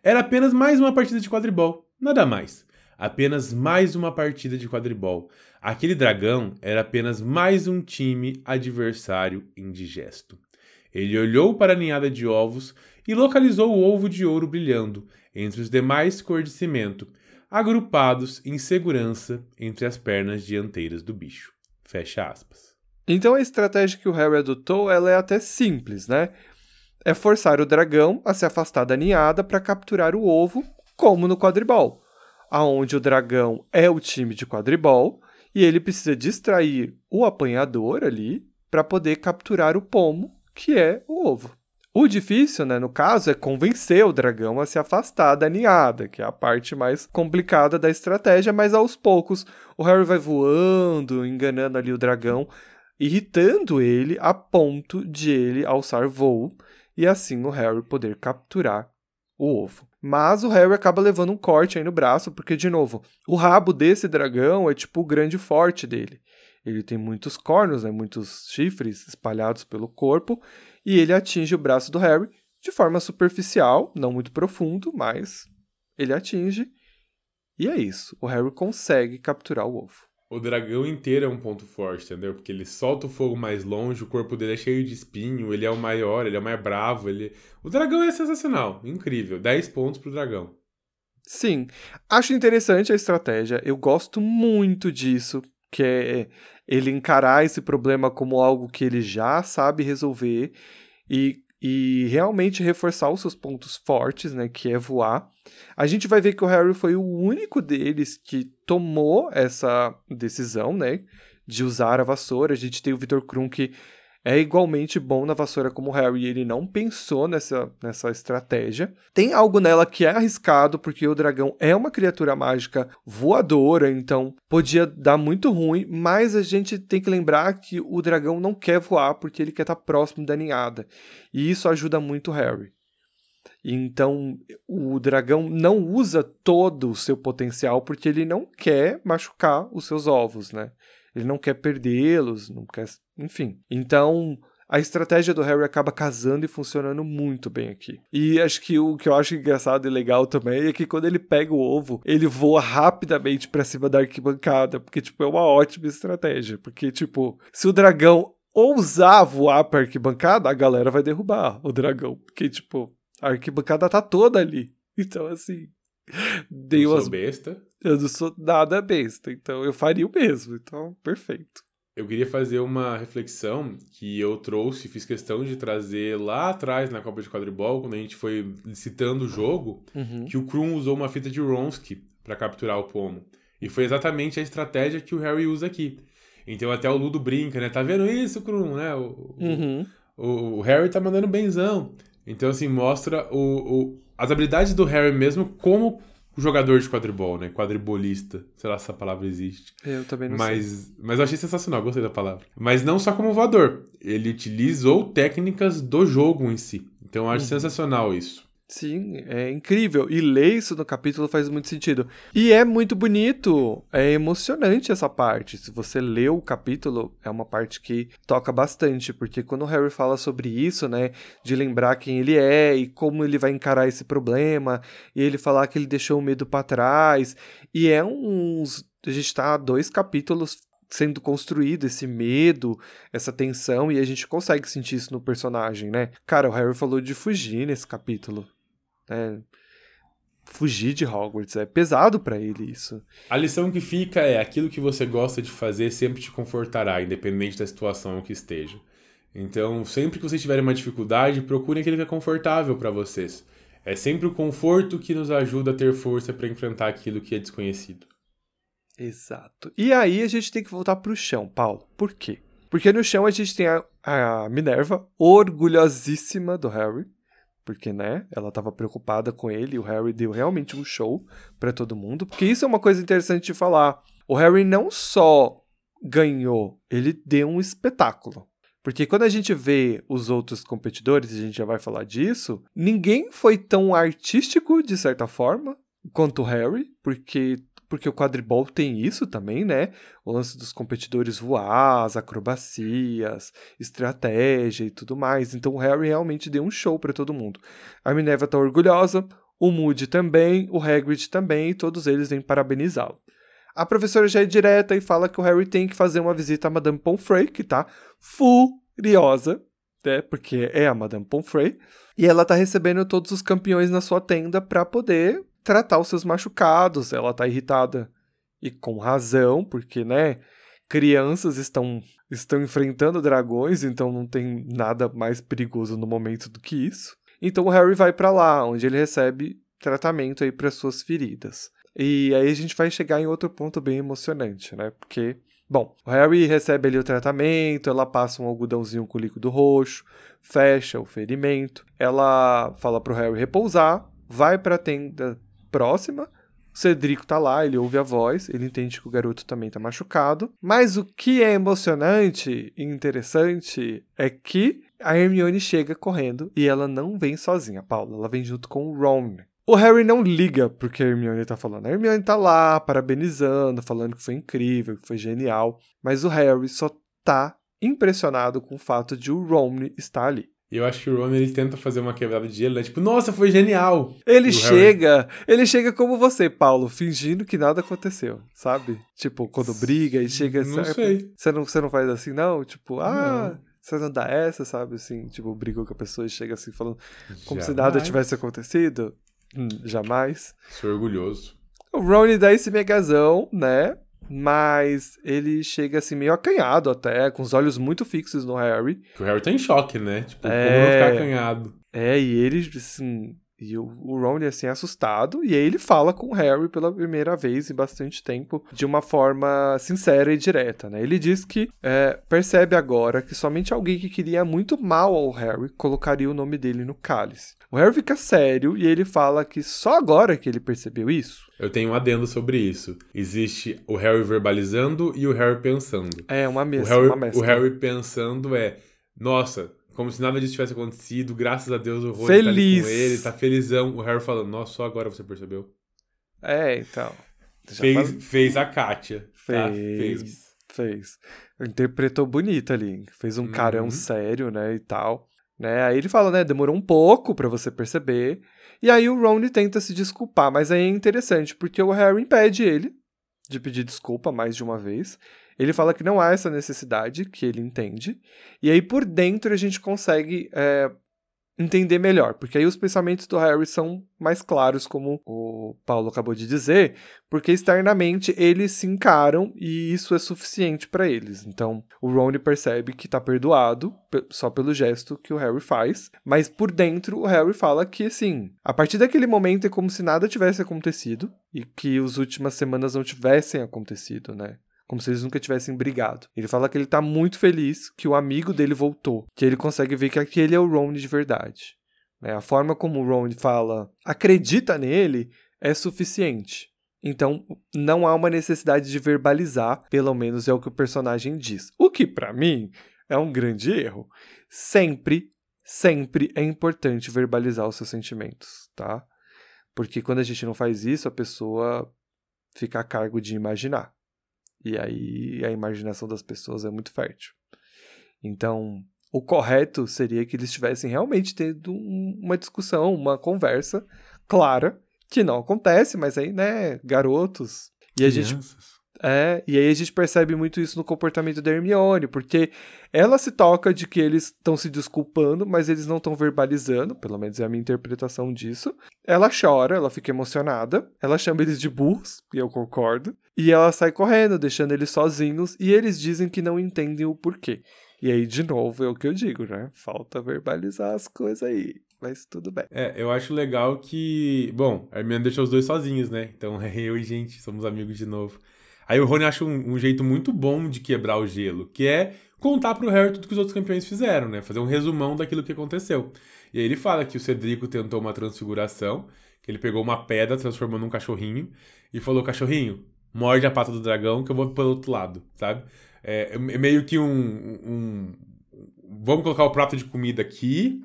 Era apenas mais uma partida de quadribol, nada mais. Apenas mais uma partida de quadribol. Aquele dragão era apenas mais um time adversário indigesto. Ele olhou para a ninhada de ovos e localizou o ovo de ouro brilhando entre os demais cor de cimento, agrupados em segurança entre as pernas dianteiras do bicho. Fecha aspas. Então a estratégia que o Harry adotou ela é até simples, né? É forçar o dragão a se afastar da ninhada para capturar o ovo, como no quadribol, aonde o dragão é o time de quadribol e ele precisa distrair o apanhador ali para poder capturar o pomo, que é o ovo. O difícil, né, no caso, é convencer o dragão a se afastar da ninhada, que é a parte mais complicada da estratégia, mas aos poucos o Harry vai voando, enganando ali o dragão, irritando ele a ponto de ele alçar voo e assim o Harry poder capturar o ovo. Mas o Harry acaba levando um corte aí no braço, porque, de novo, o rabo desse dragão é tipo o grande forte dele. Ele tem muitos cornos, né, muitos chifres espalhados pelo corpo, e ele atinge o braço do Harry de forma superficial, não muito profundo, mas ele atinge. E é isso. O Harry consegue capturar o ovo. O dragão inteiro é um ponto forte, entendeu? Porque ele solta o fogo mais longe, o corpo dele é cheio de espinho, ele é o maior, ele é o mais bravo, ele... O dragão é sensacional, incrível. 10 pontos pro dragão. Sim, acho interessante a estratégia. Eu gosto muito disso, que é ele encarar esse problema como algo que ele já sabe resolver e, e realmente reforçar os seus pontos fortes, né, que é voar. A gente vai ver que o Harry foi o único deles que tomou essa decisão, né, de usar a vassoura. A gente tem o Victor Krum que é igualmente bom na vassoura como o Harry ele não pensou nessa, nessa estratégia. Tem algo nela que é arriscado, porque o dragão é uma criatura mágica voadora, então podia dar muito ruim, mas a gente tem que lembrar que o dragão não quer voar porque ele quer estar próximo da ninhada. E isso ajuda muito o Harry. Então, o dragão não usa todo o seu potencial porque ele não quer machucar os seus ovos, né? Ele não quer perdê-los, não quer, enfim. Então, a estratégia do Harry acaba casando e funcionando muito bem aqui. E acho que o que eu acho engraçado e legal também é que quando ele pega o ovo, ele voa rapidamente para cima da arquibancada, porque tipo é uma ótima estratégia, porque tipo, se o dragão ousar voar para arquibancada, a galera vai derrubar o dragão, porque tipo, a arquibancada tá toda ali. Então assim, dei umas besta. Eu não sou nada besta, então eu faria o mesmo. Então, perfeito. Eu queria fazer uma reflexão que eu trouxe, fiz questão de trazer lá atrás na Copa de Quadribol, quando a gente foi citando o jogo, uhum. que o Krum usou uma fita de Ronsky para capturar o pomo. E foi exatamente a estratégia que o Harry usa aqui. Então até o Ludo brinca, né? Tá vendo isso, Krum, né? O, uhum. o, o, Harry tá mandando benzão. Então, assim, mostra o, o, as habilidades do Harry mesmo como jogador de quadribol, né? Quadribolista. Sei lá se essa palavra existe. Eu também não mas, sei. Mas eu achei sensacional, gostei da palavra. Mas não só como voador. Ele utilizou técnicas do jogo em si. Então eu acho uhum. sensacional isso. Sim, é incrível. E ler isso no capítulo faz muito sentido. E é muito bonito, é emocionante essa parte. Se você lê o capítulo, é uma parte que toca bastante, porque quando o Harry fala sobre isso, né, de lembrar quem ele é e como ele vai encarar esse problema, e ele falar que ele deixou o medo para trás, e é uns. A gente tá dois capítulos sendo construído esse medo, essa tensão, e a gente consegue sentir isso no personagem, né? Cara, o Harry falou de fugir nesse capítulo. É, fugir de Hogwarts. É pesado para ele isso. A lição que fica é aquilo que você gosta de fazer sempre te confortará, independente da situação que esteja. Então, sempre que vocês tiverem uma dificuldade, procurem aquilo que é confortável para vocês. É sempre o conforto que nos ajuda a ter força para enfrentar aquilo que é desconhecido. Exato. E aí a gente tem que voltar pro chão, Paulo. Por quê? Porque no chão a gente tem a, a Minerva, orgulhosíssima do Harry, porque, né, ela estava preocupada com ele e o Harry deu realmente um show para todo mundo. Porque isso é uma coisa interessante de falar. O Harry não só ganhou, ele deu um espetáculo. Porque quando a gente vê os outros competidores, a gente já vai falar disso, ninguém foi tão artístico, de certa forma, quanto o Harry, porque porque o quadribol tem isso também, né? O lance dos competidores voar, as acrobacias, estratégia e tudo mais. Então o Harry realmente deu um show para todo mundo. A Minerva tá orgulhosa, o Moody também, o Hagrid também, e todos eles vêm parabenizá-lo. A professora já é direta e fala que o Harry tem que fazer uma visita a Madame Pomfrey, que tá furiosa, né? Porque é a Madame Pomfrey. E ela tá recebendo todos os campeões na sua tenda para poder tratar os seus machucados. Ela tá irritada e com razão, porque, né, crianças estão estão enfrentando dragões, então não tem nada mais perigoso no momento do que isso. Então o Harry vai para lá, onde ele recebe tratamento aí para suas feridas. E aí a gente vai chegar em outro ponto bem emocionante, né? Porque, bom, o Harry recebe ali o tratamento, ela passa um algodãozinho com líquido roxo, fecha o ferimento, ela fala pro Harry repousar, vai para a tenda próxima O Cedrico tá lá, ele ouve a voz, ele entende que o garoto também tá machucado. Mas o que é emocionante e interessante é que a Hermione chega correndo e ela não vem sozinha, Paula. Ela vem junto com o Ron. O Harry não liga porque a Hermione tá falando. A Hermione tá lá, parabenizando, falando que foi incrível, que foi genial. Mas o Harry só tá impressionado com o fato de o Ron estar ali. E eu acho que o Ron ele tenta fazer uma quebrada de gelo, né? Tipo, nossa, foi genial! Ele chega, ele chega como você, Paulo, fingindo que nada aconteceu, sabe? Tipo, quando briga e chega Não sabe? sei. Você não, você não faz assim, não? Tipo, ah, Não. você não dá essa, sabe? Assim, tipo, brigou com a pessoa e chega assim falando como se nada tivesse acontecido. Hum, jamais. Sou orgulhoso. O Ron dá esse megazão, né? Mas ele chega assim meio acanhado até, com os olhos muito fixos no Harry. O Harry tá em choque, né? Tipo, É. como não ficar acanhado? É, e ele, assim. E o, o Ron, assim, assustado. E aí ele fala com o Harry pela primeira vez em bastante tempo, de uma forma sincera e direta, né? Ele diz que é, percebe agora que somente alguém que queria muito mal ao Harry colocaria o nome dele no cálice. O Harry fica sério e ele fala que só agora que ele percebeu isso. Eu tenho um adendo sobre isso. Existe o Harry verbalizando e o Harry pensando. É uma O Harry, uma mescla. o Harry pensando é, nossa, como se nada disso tivesse acontecido, graças a Deus o Rony tá ali Feliz. com ele, tá felizão. O Harry falando, nossa, só agora você percebeu. É, então. Fez, faz- fez a Kátia. tá? Fez. Fez. Interpretou bonito ali. Fez um carão Uhum. sério, né? E tal. Né? Aí ele fala, né? Demorou um pouco pra você perceber. E aí o Ron tenta se desculpar, mas aí é interessante, porque o Harry impede ele de pedir desculpa mais de uma vez. Ele fala que não há essa necessidade, que ele entende. E aí por dentro a gente consegue é, entender melhor, porque aí os pensamentos do Harry são mais claros, como o Paulo acabou de dizer, porque externamente eles se encaram e isso é suficiente pra eles. Então, o Ron percebe que tá perdoado pe- só pelo gesto que o Harry faz, mas por dentro o Harry fala que assim, a partir daquele momento é como se nada tivesse acontecido e que as últimas semanas não tivessem acontecido, né? Como se eles nunca tivessem brigado. Ele fala que ele tá muito feliz que o amigo dele voltou, que ele consegue ver que aquele é o Ron de verdade. né? A forma como o Ron fala, acredita nele, é suficiente. Então, não há uma necessidade de verbalizar, pelo menos é o que o personagem diz. O que, pra mim, é um grande erro. Sempre, sempre é importante verbalizar os seus sentimentos, tá? Porque quando a gente não faz isso, a pessoa fica a cargo de imaginar. E aí a imaginação das pessoas é muito fértil. Então, o correto seria que eles tivessem realmente tendo um- uma discussão, uma conversa clara, que não acontece, mas aí, né, garotos. E a gente é, e aí a gente percebe muito isso no comportamento da Hermione, porque ela se toca de que eles estão se desculpando, mas eles não estão verbalizando, pelo menos é a minha interpretação disso. Ela chora, ela fica emocionada, ela chama eles de burros, e eu concordo, e ela sai correndo, deixando eles sozinhos, e eles dizem que não entendem o porquê. E aí, de novo, é o que eu digo, né? Falta verbalizar as coisas aí, mas tudo bem. É, eu acho legal que. Bom, a Hermione deixou os dois sozinhos, né? Então eu e gente, somos amigos de novo. Aí o Rony acha um, um jeito muito bom de quebrar o gelo, que é contar pro Harry tudo que os outros campeões fizeram, né? Fazer um resumão daquilo que aconteceu. E aí ele fala que o Cedrico tentou uma transfiguração, que ele pegou uma pedra, transformou num cachorrinho, e falou: cachorrinho, morde a pata do dragão que eu vou pelo outro lado, sabe? É, é meio que um, um- Vamos colocar o prato de comida aqui,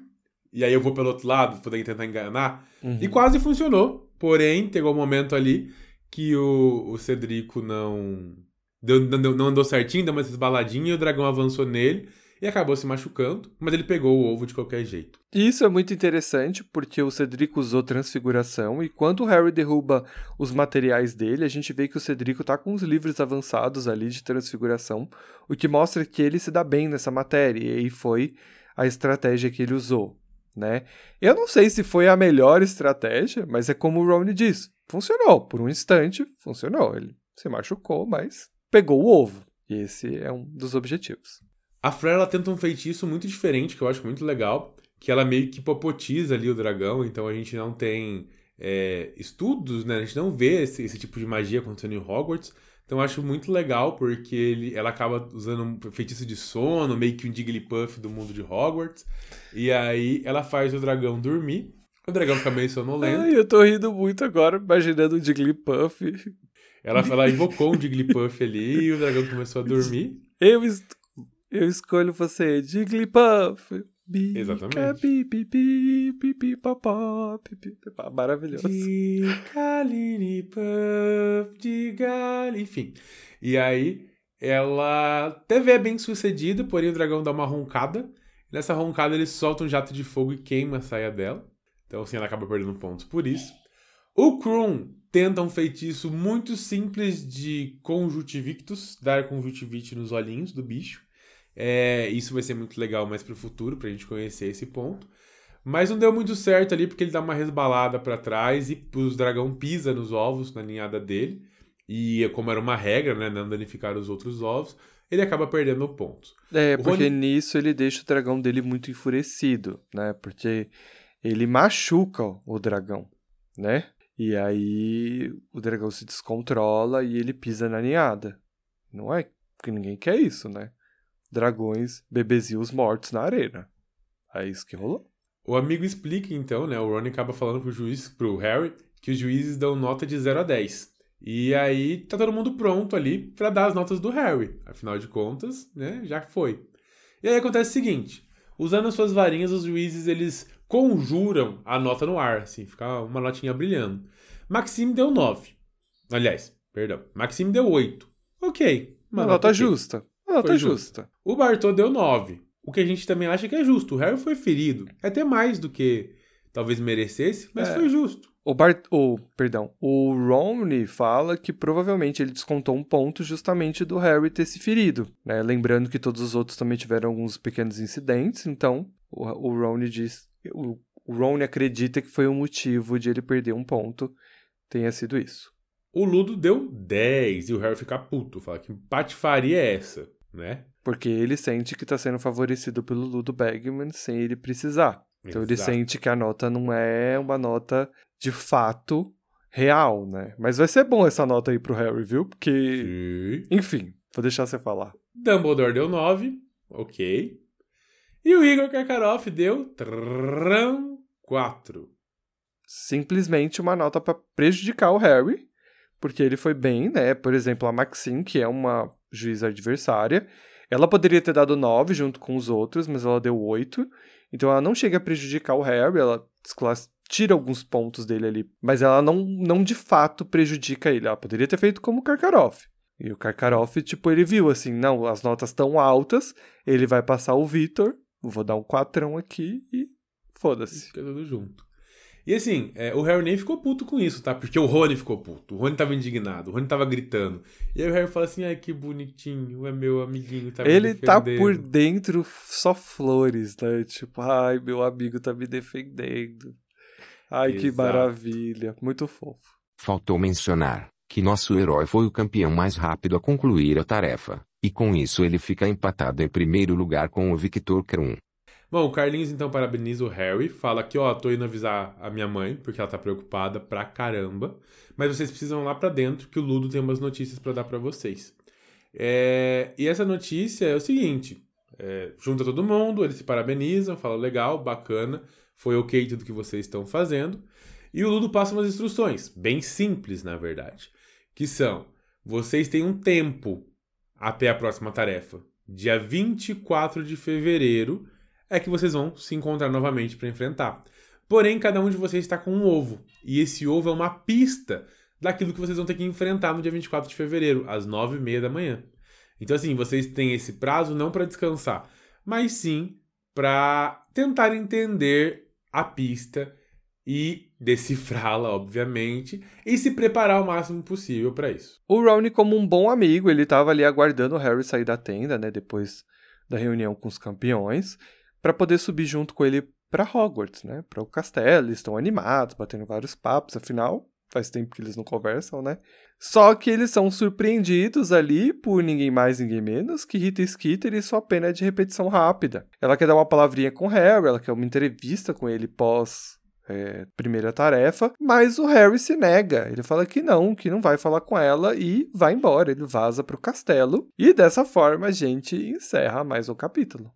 e aí eu vou pelo outro lado, poder tentar enganar. E quase funcionou. Porém, chegou um momento ali que o, o Cedrico não, deu, não, deu- não andou certinho, deu uma esbaladinha e o dragão avançou nele e acabou se machucando. Mas ele pegou o ovo de qualquer jeito. Isso é muito interessante porque o Cedrico usou transfiguração e quando o Harry derruba os materiais dele, a gente vê que o Cedrico tá com os livros avançados ali de transfiguração, o que mostra que ele se dá bem nessa matéria e aí foi a estratégia que ele usou, né? Eu não sei se foi a melhor estratégia, mas é como o Ron diz, funcionou por um instante, funcionou, ele se machucou, mas pegou o ovo. E esse é um dos objetivos. A Fleur, ela tenta um feitiço muito diferente, que eu acho muito legal, que ela meio que hipopotiza ali o dragão, então a gente não tem é, estudos, né? A gente não vê esse, esse tipo de magia acontecendo em Hogwarts. Então eu acho muito legal, porque ele, ela acaba usando um feitiço de sono, meio que um Jigglypuff do mundo de Hogwarts. E aí ela faz o dragão dormir. O dragão fica meio sonolento. Ai, eu tô rindo muito agora, imaginando o Jigglypuff. Ela, ela invocou um Jigglypuff ali e o dragão começou a dormir. Eu, es- eu escolho você, Jigglypuff. Bica, Exatamente. pi, pi, pi, pi, pi, papá, pi, pi, pi, pá. Maravilhoso. De Galine Puff, de Gal... Enfim. E aí, ela teve é bem sucedida, porém o dragão dá uma roncada. Nessa roncada, ele solta um jato de fogo e queima a saia dela. Então, assim, ela acaba perdendo pontos por isso. O Kroon tenta um feitiço muito simples de conjuntivictus, dar conjuntivite nos olhinhos do bicho. É, isso vai ser muito legal mais pro futuro, pra gente conhecer esse ponto. Mas não deu muito certo ali, porque ele dá uma resbalada pra trás e os dragão pisa nos ovos, na ninhada dele. E como era uma regra, né, não danificar os outros ovos, ele acaba perdendo pontos. É, O porque Rony- nisso ele deixa o dragão dele muito enfurecido, né? Porque ele machuca o dragão, né? E aí o dragão se descontrola e ele pisa na ninhada. Não é que ninguém quer isso, né? Dragões, bebezinhos mortos na arena. É isso que rolou. O amigo explica então, né? O Ron acaba falando pro juiz, pro Harry, que os juízes dão nota de 0 a 10. E aí tá todo mundo pronto ali pra dar as notas do Harry. Afinal de contas, né? Já foi. E aí acontece o seguinte: usando as suas varinhas, os juízes eles conjuram a nota no ar, assim, fica uma notinha brilhando. Maxime deu 9. Aliás, perdão. Maxime deu 8. Ok. Uma nota ok. justa. Uma nota Foi justa. O Bartô deu 9. O que a gente também acha que é justo. O Harry foi ferido. É até mais do que talvez merecesse, mas É. foi justo. O Bart... o perdão, o Romney fala que provavelmente ele descontou um ponto justamente do Harry ter se ferido, né? Lembrando que todos os outros também tiveram alguns pequenos incidentes, então o, o Romney diz, o, o Romney acredita que foi o motivo de ele perder um ponto, tenha sido isso. O Ludo deu 10 e o Harry fica puto. Fala que patifaria é essa, né? Porque ele sente que está sendo favorecido pelo Ludo Bagman sem ele precisar. Então ele Exato. sente que a nota não é uma nota de fato real, né? Mas vai ser bom essa nota aí pro Harry, viu? Porque Sim. Enfim, vou deixar você falar. Dumbledore deu 9. Ok. E o Igor Karkaroff deu 4. Simplesmente uma nota pra prejudicar o Harry, porque ele foi bem, né? Por exemplo, a Maxine, que é uma juíza adversária, ela poderia ter dado 9 junto com os outros, mas ela deu 8. Então ela não chega a prejudicar o Harry, ela tira alguns pontos dele ali, mas ela não, não de fato prejudica ele. Ela poderia ter feito como o Karkaroff. E o Karkaroff, tipo, ele viu assim, não, as notas estão altas, ele vai passar o Vitor, vou dar um quatrão aqui e foda-se. Fica tudo junto. E assim, é, o Harry nem ficou puto com isso, tá? Porque o Rony ficou puto. O Rony tava indignado, o Rony tava gritando. E aí o Harry fala assim: ai, que bonitinho, é meu amiguinho, tá me Ele tá defendendo." por dentro só flores, né? Tipo, ai, meu amigo tá me defendendo. Ai, que Exato. maravilha. Muito fofo. Faltou mencionar que nosso herói foi o campeão mais rápido a concluir a tarefa, e com isso ele fica empatado em primeiro lugar com o Victor Krum. Bom, o Carlinhos então parabeniza o Harry, fala que, ó, tô indo avisar a minha mãe, porque ela tá preocupada pra caramba, mas vocês precisam ir lá pra dentro que o Ludo tem umas notícias pra dar pra vocês. É, E essa notícia é o seguinte, é, junta todo mundo, eles se parabenizam, falam legal, bacana, foi ok tudo que vocês estão fazendo, e o Ludo passa umas instruções, bem simples na verdade, que são, vocês têm um tempo até a próxima tarefa, dia 24 de fevereiro, é que vocês vão se encontrar novamente para enfrentar. Porém, cada um de vocês está com um ovo. E esse ovo é uma pista daquilo que vocês vão ter que enfrentar no dia 24 de fevereiro, às 9h30 da manhã. Então, assim, vocês têm esse prazo não para descansar, mas sim para tentar entender a pista e decifrá-la, obviamente, e se preparar o máximo possível para isso. O Rowney, como um bom amigo, ele tava ali aguardando o Harry sair da tenda, né? Depois da reunião com os campeões, para poder subir junto com ele para Hogwarts, né? Para o castelo. Eles estão animados, batendo vários papos, afinal, faz tempo que eles não conversam, né? Só que eles são surpreendidos ali por ninguém mais, ninguém menos que Rita Skeeter e sua pena é de repetição rápida. Ela quer dar uma palavrinha com o Harry, ela quer uma entrevista com ele pós é, primeira tarefa, mas o Harry se nega. Ele fala que não, que não vai falar com ela e vai embora. Ele vaza pro castelo e dessa forma a gente encerra mais um capítulo.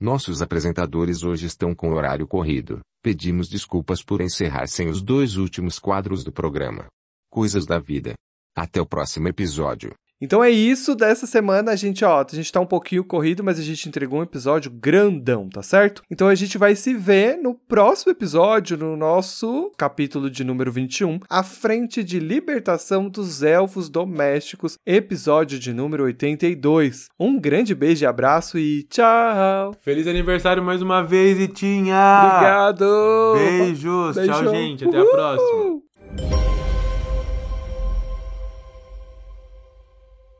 Nossos apresentadores hoje estão com horário corrido. Pedimos desculpas por encerrar sem os dois últimos quadros do programa. Coisas da vida. Até o próximo episódio. Então é isso dessa semana, a gente, ó, a gente tá um pouquinho corrido, mas a gente entregou um episódio grandão, tá certo? Então a gente vai se ver no próximo episódio, no nosso capítulo de número 21, à frente de libertação dos elfos domésticos, episódio de número 82. Um grande beijo e abraço e tchau! Feliz aniversário mais uma vez, Itinha! Obrigado! Beijos! Tchau, Beijão. gente. Até a próxima.